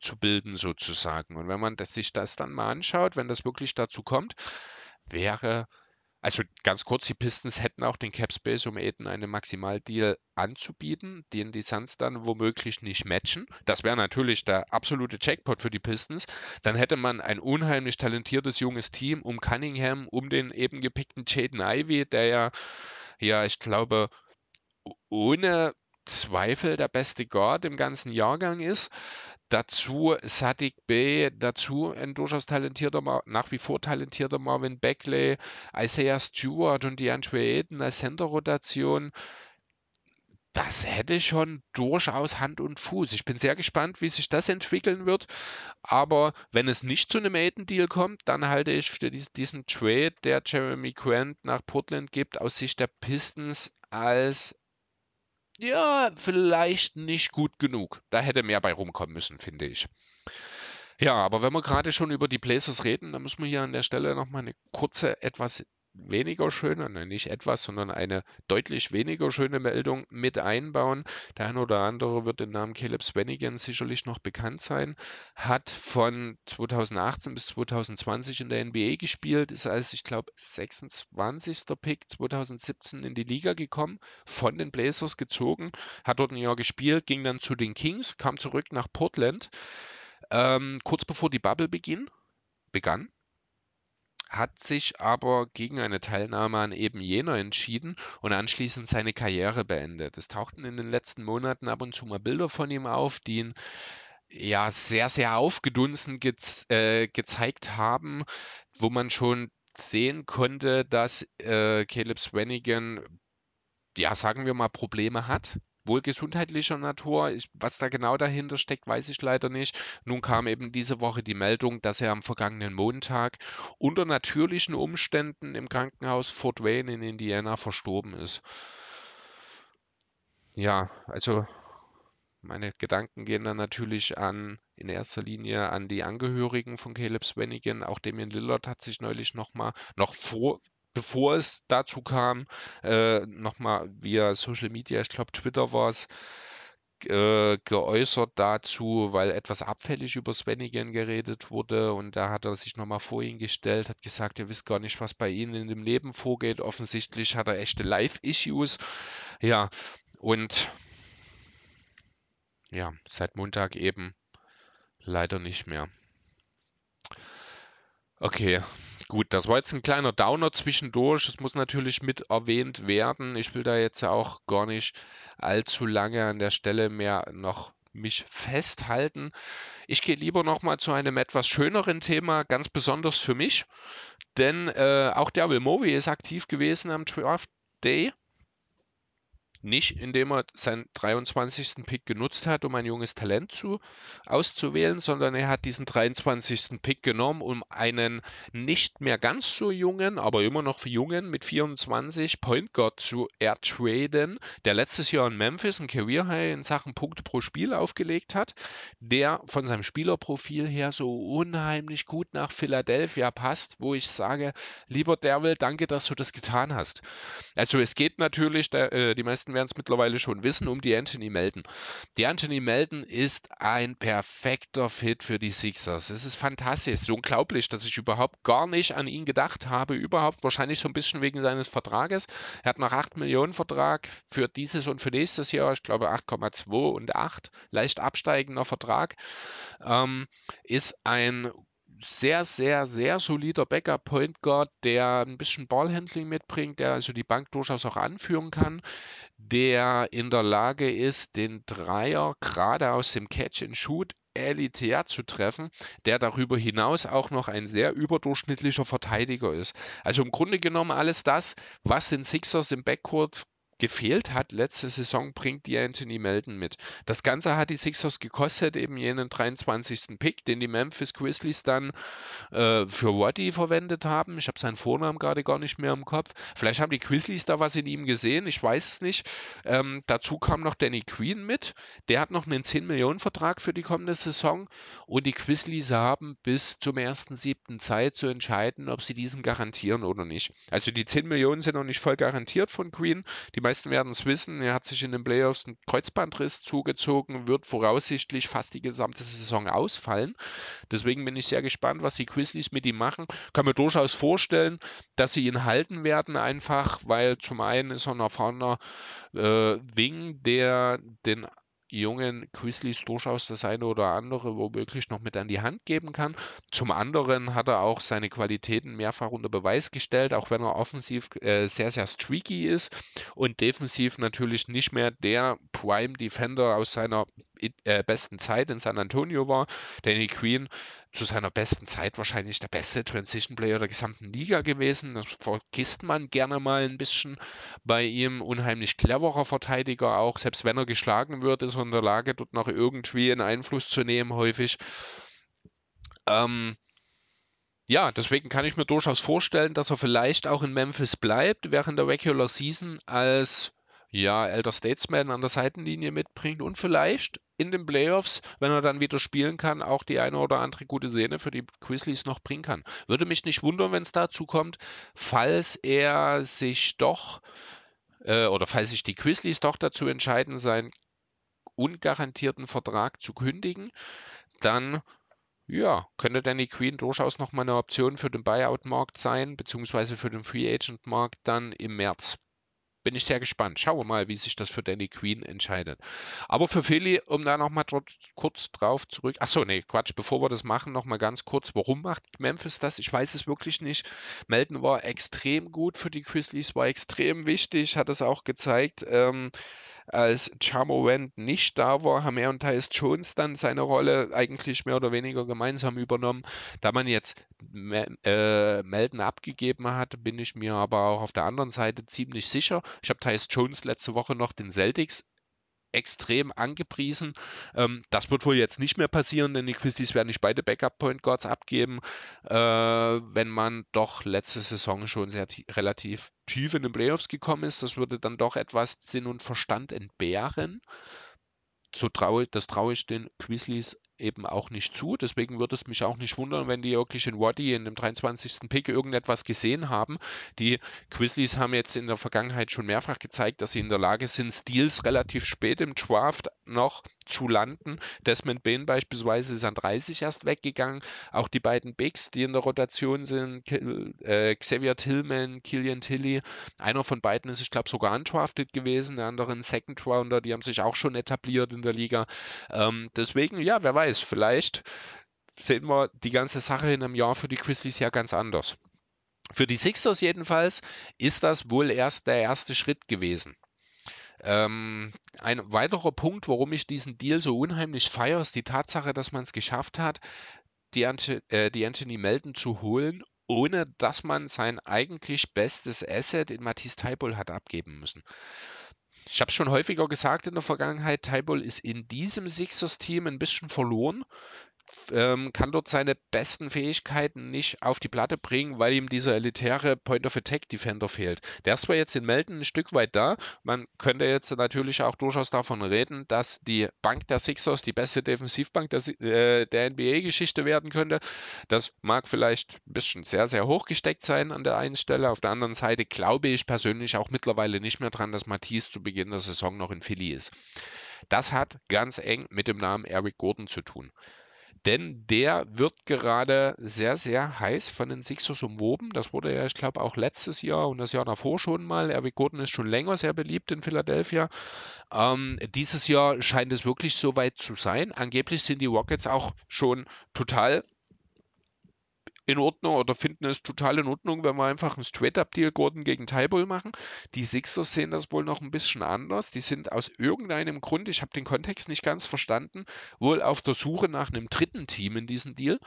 zu bilden sozusagen. Und wenn man das, sich das dann mal anschaut, wenn das wirklich dazu kommt, wäre also ganz kurz, die Pistons hätten auch den Cap Space, um Aiden einen Maximaldeal anzubieten, den die Suns dann womöglich nicht matchen. Das wäre natürlich der absolute Jackpot für die Pistons. Dann hätte man ein unheimlich talentiertes junges Team um Cunningham, um den eben gepickten Jaden Ivy, der ja, ja, ich glaube, ohne Zweifel der beste Guard im ganzen Jahrgang ist. Dazu Sadiq Bey, dazu ein durchaus talentierter, nach wie vor talentierter Marvin Beckley, Isaiah Stewart und DeAndre Ayton als Center-Rotation. Das hätte schon durchaus Hand und Fuß. Ich bin sehr gespannt, wie sich das entwickeln wird. Aber wenn es nicht zu einem Aiden-Deal kommt, dann halte ich für diesen Trade, der Jeremy Grant nach Portland gibt, aus Sicht der Pistons als ja, vielleicht nicht gut genug. Da hätte mehr bei rumkommen müssen, finde ich. Ja, aber wenn wir gerade schon über die Blazers reden, dann müssen wir hier an der Stelle nochmal eine kurze, etwas weniger schöne, nein, nicht etwas, sondern eine deutlich weniger schöne Meldung mit einbauen. Der ein oder andere wird den Namen Caleb Swanigan sicherlich noch bekannt sein. Hat von 2018 bis 2020 in der NBA gespielt, ist als, ich glaube, 26. Pick 2017 in die Liga gekommen, von den Blazers gezogen, hat dort ein Jahr gespielt, ging dann zu den Kings, kam zurück nach Portland. Ähm, kurz bevor die Bubble beginn, begann, hat sich aber gegen eine Teilnahme an eben jener entschieden und anschließend seine Karriere beendet. Es tauchten in den letzten Monaten ab und zu mal Bilder von ihm auf, die ihn ja sehr, sehr aufgedunsen gez äh, gezeigt haben, wo man schon sehen konnte, dass äh, Caleb Swanigan, ja, sagen wir mal, Probleme hat wohl gesundheitlicher Natur. Ich, was da genau dahinter steckt, weiß ich leider nicht. Nun kam eben diese Woche die Meldung, dass er am vergangenen Montag unter natürlichen Umständen im Krankenhaus Fort Wayne in Indiana verstorben ist. Ja, also meine Gedanken gehen dann natürlich an, in erster Linie an die Angehörigen von Caleb Swanigan. Auch Damien Lillard hat sich neulich nochmal, noch vor bevor es dazu kam, äh, nochmal via Social Media, ich glaube Twitter war es, äh, geäußert dazu, weil etwas abfällig über Svenigen geredet wurde und da hat er sich nochmal vor ihn gestellt, hat gesagt, ihr wisst gar nicht, was bei Ihnen in dem Leben vorgeht. Offensichtlich hat er echte Live-Issues. Ja, und ja, seit Montag eben leider nicht mehr. Okay, gut, das war jetzt ein kleiner Downer zwischendurch. Es muss natürlich mit erwähnt werden. Ich will da jetzt auch gar nicht allzu lange an der Stelle mehr noch mich festhalten. Ich gehe lieber noch mal zu einem etwas schöneren Thema, ganz besonders für mich, denn äh, auch der Will Movi ist aktiv gewesen am Draft Day nicht, indem er seinen 23. Pick genutzt hat, um ein junges Talent zu, auszuwählen, sondern er hat diesen 23. Pick genommen, um einen nicht mehr ganz so jungen, aber immer noch jungen mit 24 Point Guard zu ertraden, der letztes Jahr in Memphis ein Career High in Sachen Punkte pro Spiel aufgelegt hat, der von seinem Spielerprofil her so unheimlich gut nach Philadelphia passt, wo ich sage, lieber Derwell, danke, dass du das getan hast. Also es geht natürlich, äh, die meisten werden es mittlerweile schon wissen, um die Anthony Melton. Die Anthony Melton ist ein perfekter Fit für die Sixers. Es ist fantastisch, so unglaublich, dass ich überhaupt gar nicht an ihn gedacht habe. Überhaupt wahrscheinlich so ein bisschen wegen seines Vertrages. Er hat noch 8 Millionen Vertrag für dieses und für nächstes Jahr. Ich glaube 8,2 und 8. Leicht absteigender Vertrag. Ähm, ist ein sehr, sehr, sehr solider Backup-Point Guard, der ein bisschen Ballhandling mitbringt, der also die Bank durchaus auch anführen kann, der in der Lage ist, den Dreier gerade aus dem Catch and Shoot elitär zu treffen, der darüber hinaus auch noch ein sehr überdurchschnittlicher Verteidiger ist. Also im Grunde genommen alles das, was den Sixers im Backcourt gefehlt hat letzte Saison, bringt die Anthony Melton mit. Das Ganze hat die Sixers gekostet, eben jenen 23. Pick, den die Memphis Grizzlies dann äh, für Waddy verwendet haben. Ich habe seinen Vornamen gerade gar nicht mehr im Kopf. Vielleicht haben die Grizzlies da was in ihm gesehen, ich weiß es nicht. Ähm, dazu kam noch Danny Queen mit. Der hat noch einen 10-Millionen-Vertrag für die kommende Saison und die Grizzlies haben bis zum 1.7. Zeit zu entscheiden, ob sie diesen garantieren oder nicht. Also die 10 Millionen sind noch nicht voll garantiert von Queen. Die meisten werden es wissen, er hat sich in den Playoffs einen Kreuzbandriss zugezogen, wird voraussichtlich fast die gesamte Saison ausfallen. Deswegen bin ich sehr gespannt, was die Grizzlies mit ihm machen. Kann mir durchaus vorstellen, dass sie ihn halten werden, einfach, weil zum einen ist er ein erfahrener äh, Wing, der den jungen Grizzlies durchaus das eine oder andere womöglich noch mit an die Hand geben kann. Zum anderen hat er auch seine Qualitäten mehrfach unter Beweis gestellt, auch wenn er offensiv äh, sehr, sehr streaky ist und defensiv natürlich nicht mehr der Prime Defender aus seiner äh, besten Zeit in San Antonio war. Danny Queen zu seiner besten Zeit wahrscheinlich der beste Transition Player der gesamten Liga gewesen. Das vergisst man gerne mal ein bisschen bei ihm. Unheimlich cleverer Verteidiger auch. Selbst wenn er geschlagen wird, ist er in der Lage, dort noch irgendwie einen Einfluss zu nehmen, häufig. Ähm, ja, deswegen kann ich mir durchaus vorstellen, dass er vielleicht auch in Memphis bleibt während der Regular Season als ja, Elder Statesman an der Seitenlinie mitbringt und vielleicht in den Playoffs, wenn er dann wieder spielen kann, auch die eine oder andere gute Szene für die Grizzlies noch bringen kann. Würde mich nicht wundern, wenn es dazu kommt, falls er sich doch äh, oder falls sich die Grizzlies doch dazu entscheiden, seinen ungarantierten Vertrag zu kündigen, dann ja, könnte Danny Queen durchaus nochmal eine Option für den Buyout-Markt sein, beziehungsweise für den Free Agent-Markt dann im März bin ich sehr gespannt. Schauen wir mal, wie sich das für Danny Queen entscheidet. Aber für Philly, um da nochmal kurz drauf zurück. Achso, nee, Quatsch, bevor wir das machen, nochmal ganz kurz. Warum macht Memphis das? Ich weiß es wirklich nicht. Melden war extrem gut für die Grizzlies, war extrem wichtig, hat es auch gezeigt. Ähm, als Charmorant nicht da war, haben er und Tyus Jones dann seine Rolle eigentlich mehr oder weniger gemeinsam übernommen. Da man jetzt äh, Melden abgegeben hat, bin ich mir aber auch auf der anderen Seite ziemlich sicher. Ich habe Tyus Jones letzte Woche noch den Celtics extrem angepriesen. Ähm, das wird wohl jetzt nicht mehr passieren, denn die Grizzlies werden nicht beide Backup-Point Guards abgeben, äh, wenn man doch letzte Saison schon sehr relativ tief in den Playoffs gekommen ist. Das würde dann doch etwas Sinn und Verstand entbehren. So trau das traue ich den Grizzlies eben auch nicht zu. Deswegen würde es mich auch nicht wundern, wenn die wirklich in Waddy in dem 23. Pick irgendetwas gesehen haben. Die Grizzlies haben jetzt in der Vergangenheit schon mehrfach gezeigt, dass sie in der Lage sind, Steals relativ spät im Draft noch zu landen. Desmond Bain beispielsweise ist an 30 erst weggegangen. Auch die beiden Bigs, die in der Rotation sind, äh, Xavier Tillman, Killian Tilly, einer von beiden ist, ich glaube, sogar undrafted gewesen, der andere ein Second Rounder, die haben sich auch schon etabliert in der Liga. Ähm, deswegen, ja, wer weiß, vielleicht sehen wir die ganze Sache in einem Jahr für die Grizzlies ja ganz anders. Für die Sixers jedenfalls ist das wohl erst der erste Schritt gewesen. Ähm, ein weiterer Punkt, warum ich diesen Deal so unheimlich feiere, ist die Tatsache, dass man es geschafft hat, die, Ante, äh, die Anthony Melton zu holen, ohne dass man sein eigentlich bestes Asset in Matisse Taibol hat abgeben müssen. Ich habe es schon häufiger gesagt in der Vergangenheit, Taibol ist in diesem Sixers-Team ein bisschen verloren ähm, kann dort seine besten Fähigkeiten nicht auf die Platte bringen, weil ihm dieser elitäre Point-of-Attack-Defender fehlt. Der ist zwar jetzt in Melton ein Stück weit da. Man könnte jetzt natürlich auch durchaus davon reden, dass die Bank der Sixers die beste Defensivbank der, äh, der NBA-Geschichte werden könnte. Das mag vielleicht ein bisschen sehr, sehr hoch gesteckt sein an der einen Stelle. Auf der anderen Seite glaube ich persönlich auch mittlerweile nicht mehr dran, dass Matisse zu Beginn der Saison noch in Philly ist. Das hat ganz eng mit dem Namen Eric Gordon zu tun denn der wird gerade sehr, sehr heiß von den Sixers umwoben. Das wurde ja, ich glaube, auch letztes Jahr und das Jahr davor schon mal. Erwin Gordon ist schon länger sehr beliebt in Philadelphia. Ähm, dieses Jahr scheint es wirklich so weit zu sein. Angeblich sind die Rockets auch schon total in Ordnung oder finden es total in Ordnung, wenn wir einfach einen Straight-Up-Deal Gordon gegen Tybull machen. Die Sixers sehen das wohl noch ein bisschen anders. Die sind aus irgendeinem Grund, ich habe den Kontext nicht ganz verstanden, wohl auf der Suche nach einem dritten Team in diesem Deal.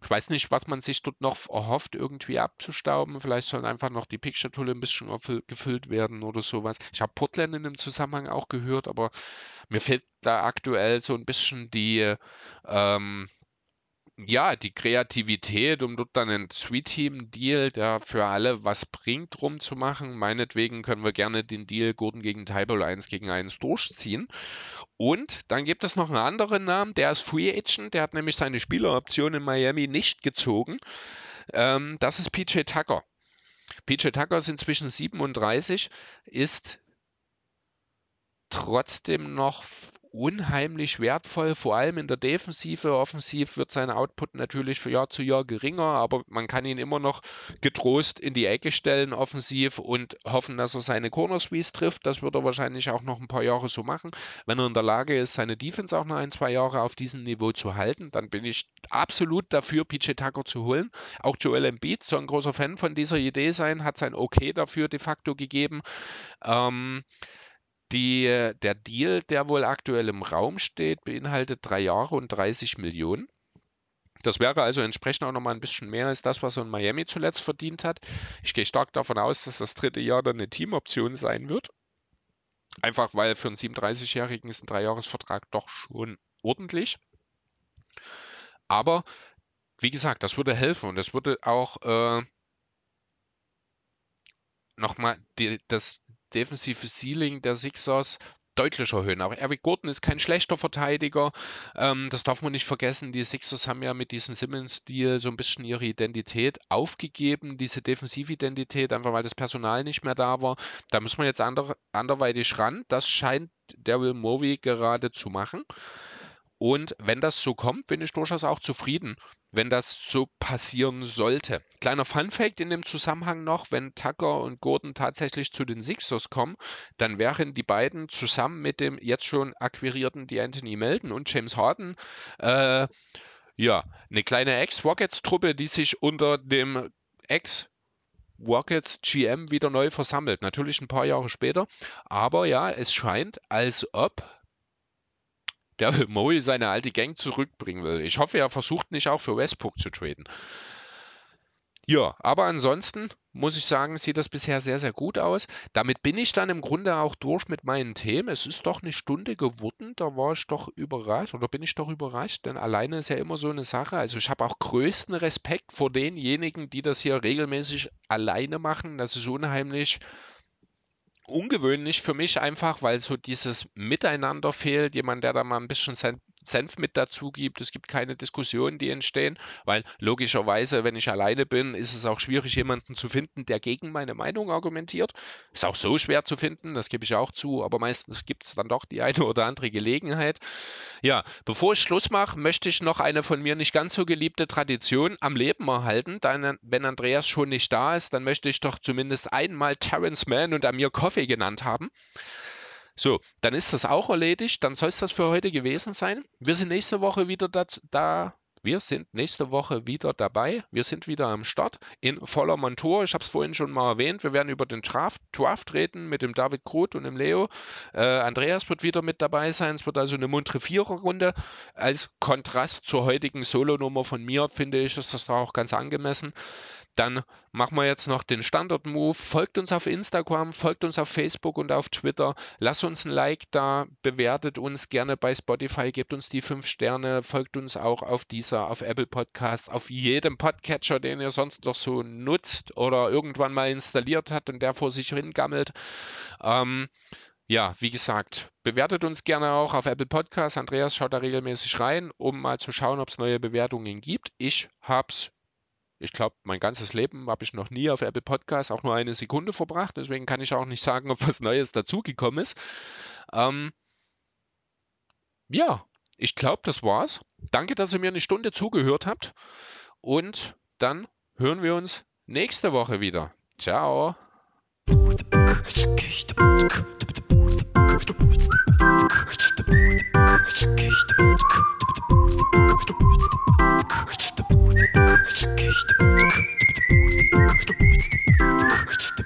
Ich weiß nicht, was man sich dort noch erhofft, irgendwie abzustauben. Vielleicht soll einfach noch die Picture-Tool ein bisschen gefüllt werden oder sowas. Ich habe Portland in dem Zusammenhang auch gehört, aber mir fehlt da aktuell so ein bisschen die, ähm, ja, die Kreativität, um dort dann einen Sweet Team Deal, der für alle was bringt, rumzumachen. Meinetwegen können wir gerne den Deal Gordon gegen Tybal 1 gegen 1 durchziehen. Und dann gibt es noch einen anderen Namen, der ist Free Agent, der hat nämlich seine Spieleroption in Miami nicht gezogen. Ähm, das ist PJ Tucker. PJ Tucker ist inzwischen 37, ist trotzdem noch unheimlich wertvoll, vor allem in der Defensive. Offensiv wird sein Output natürlich von Jahr zu Jahr geringer, aber man kann ihn immer noch getrost in die Ecke stellen, offensiv, und hoffen, dass er seine Corner Squeeze trifft. Das wird er wahrscheinlich auch noch ein paar Jahre so machen. Wenn er in der Lage ist, seine Defense auch noch ein, zwei Jahre auf diesem Niveau zu halten, dann bin ich absolut dafür, PJ Tucker zu holen. Auch Joel Embiid soll ein großer Fan von dieser Idee sein, hat sein Okay dafür de facto gegeben. Ähm, die, der Deal, der wohl aktuell im Raum steht, beinhaltet drei Jahre und 30 Millionen. Das wäre also entsprechend auch nochmal ein bisschen mehr als das, was er in Miami zuletzt verdient hat. Ich gehe stark davon aus, dass das dritte Jahr dann eine Teamoption sein wird. Einfach weil für einen 37-Jährigen ist ein Dreijahresvertrag doch schon ordentlich. Aber wie gesagt, das würde helfen und das würde auch äh, nochmal das, defensive Ceiling der Sixers deutlich erhöhen. Auch Eric Gordon ist kein schlechter Verteidiger. Ähm, das darf man nicht vergessen. Die Sixers haben ja mit diesem Simmons-Deal so ein bisschen ihre Identität aufgegeben, diese Defensividentität, einfach weil das Personal nicht mehr da war. Da muss man jetzt ander anderweitig ran. Das scheint Daryl Morey gerade zu machen. Und wenn das so kommt, bin ich durchaus auch zufrieden, wenn das so passieren sollte. Kleiner Fun-Fact in dem Zusammenhang noch: Wenn Tucker und Gordon tatsächlich zu den Sixers kommen, dann wären die beiden zusammen mit dem jetzt schon akquirierten Anthony Melton und James Harden äh, ja, eine kleine Ex-Rockets-Truppe, die sich unter dem Ex- Rockets GM wieder neu versammelt. Natürlich ein paar Jahre später. Aber ja, es scheint, als ob der Murray seine alte Gang zurückbringen will. Ich hoffe, er versucht nicht auch für Westbrook zu traden. Ja, aber ansonsten muss ich sagen, sieht das bisher sehr, sehr gut aus. Damit bin ich dann im Grunde auch durch mit meinen Themen. Es ist doch eine Stunde geworden, da war ich doch überrascht oder bin ich doch überrascht, denn alleine ist ja immer so eine Sache. Also ich habe auch größten Respekt vor denjenigen, die das hier regelmäßig alleine machen. Das ist unheimlich ungewöhnlich für mich einfach, weil so dieses Miteinander fehlt. Jemand, der da mal ein bisschen sein Senf mit dazu gibt. Es gibt keine Diskussionen, die entstehen, weil logischerweise, wenn ich alleine bin, ist es auch schwierig, jemanden zu finden, der gegen meine Meinung argumentiert. Ist auch so schwer zu finden, das gebe ich auch zu, aber meistens gibt es dann doch die eine oder andere Gelegenheit. Ja, bevor ich Schluss mache, möchte ich noch eine von mir nicht ganz so geliebte Tradition am Leben erhalten. Dann, wenn Andreas schon nicht da ist, dann möchte ich doch zumindest einmal Terence Mann und Amir Coffee genannt haben. So, dann ist das auch erledigt. Dann soll es das für heute gewesen sein. Wir sind nächste Woche wieder da, da. Wir sind nächste Woche wieder dabei. Wir sind wieder am Start in voller Montur. Ich habe es vorhin schon mal erwähnt. Wir werden über den Draft, Draft reden mit dem David Groth und dem Leo. Äh, Andreas wird wieder mit dabei sein. Es wird also eine muntre Viererrunde. Als Kontrast zur heutigen Solonummer von mir finde ich, ist das auch ganz angemessen. Dann machen wir jetzt noch den Standard-Move. Folgt uns auf Instagram, folgt uns auf Facebook und auf Twitter. Lasst uns ein Like da, bewertet uns gerne bei Spotify, gebt uns die fünf Sterne, folgt uns auch auf dieser, auf Apple Podcasts, auf jedem Podcatcher, den ihr sonst noch so nutzt oder irgendwann mal installiert habt und der vor sich hingammelt. Ähm, ja, wie gesagt, bewertet uns gerne auch auf Apple Podcasts. Andreas schaut da regelmäßig rein, um mal zu schauen, ob es neue Bewertungen gibt. Ich habe es ich glaube, mein ganzes Leben habe ich noch nie auf Apple Podcasts auch nur eine Sekunde verbracht. Deswegen kann ich auch nicht sagen, ob was Neues dazugekommen ist. Ähm, ja, ich glaube, das war's. Danke, dass ihr mir eine Stunde zugehört habt. Und dann hören wir uns nächste Woche wieder. Ciao. Thank you.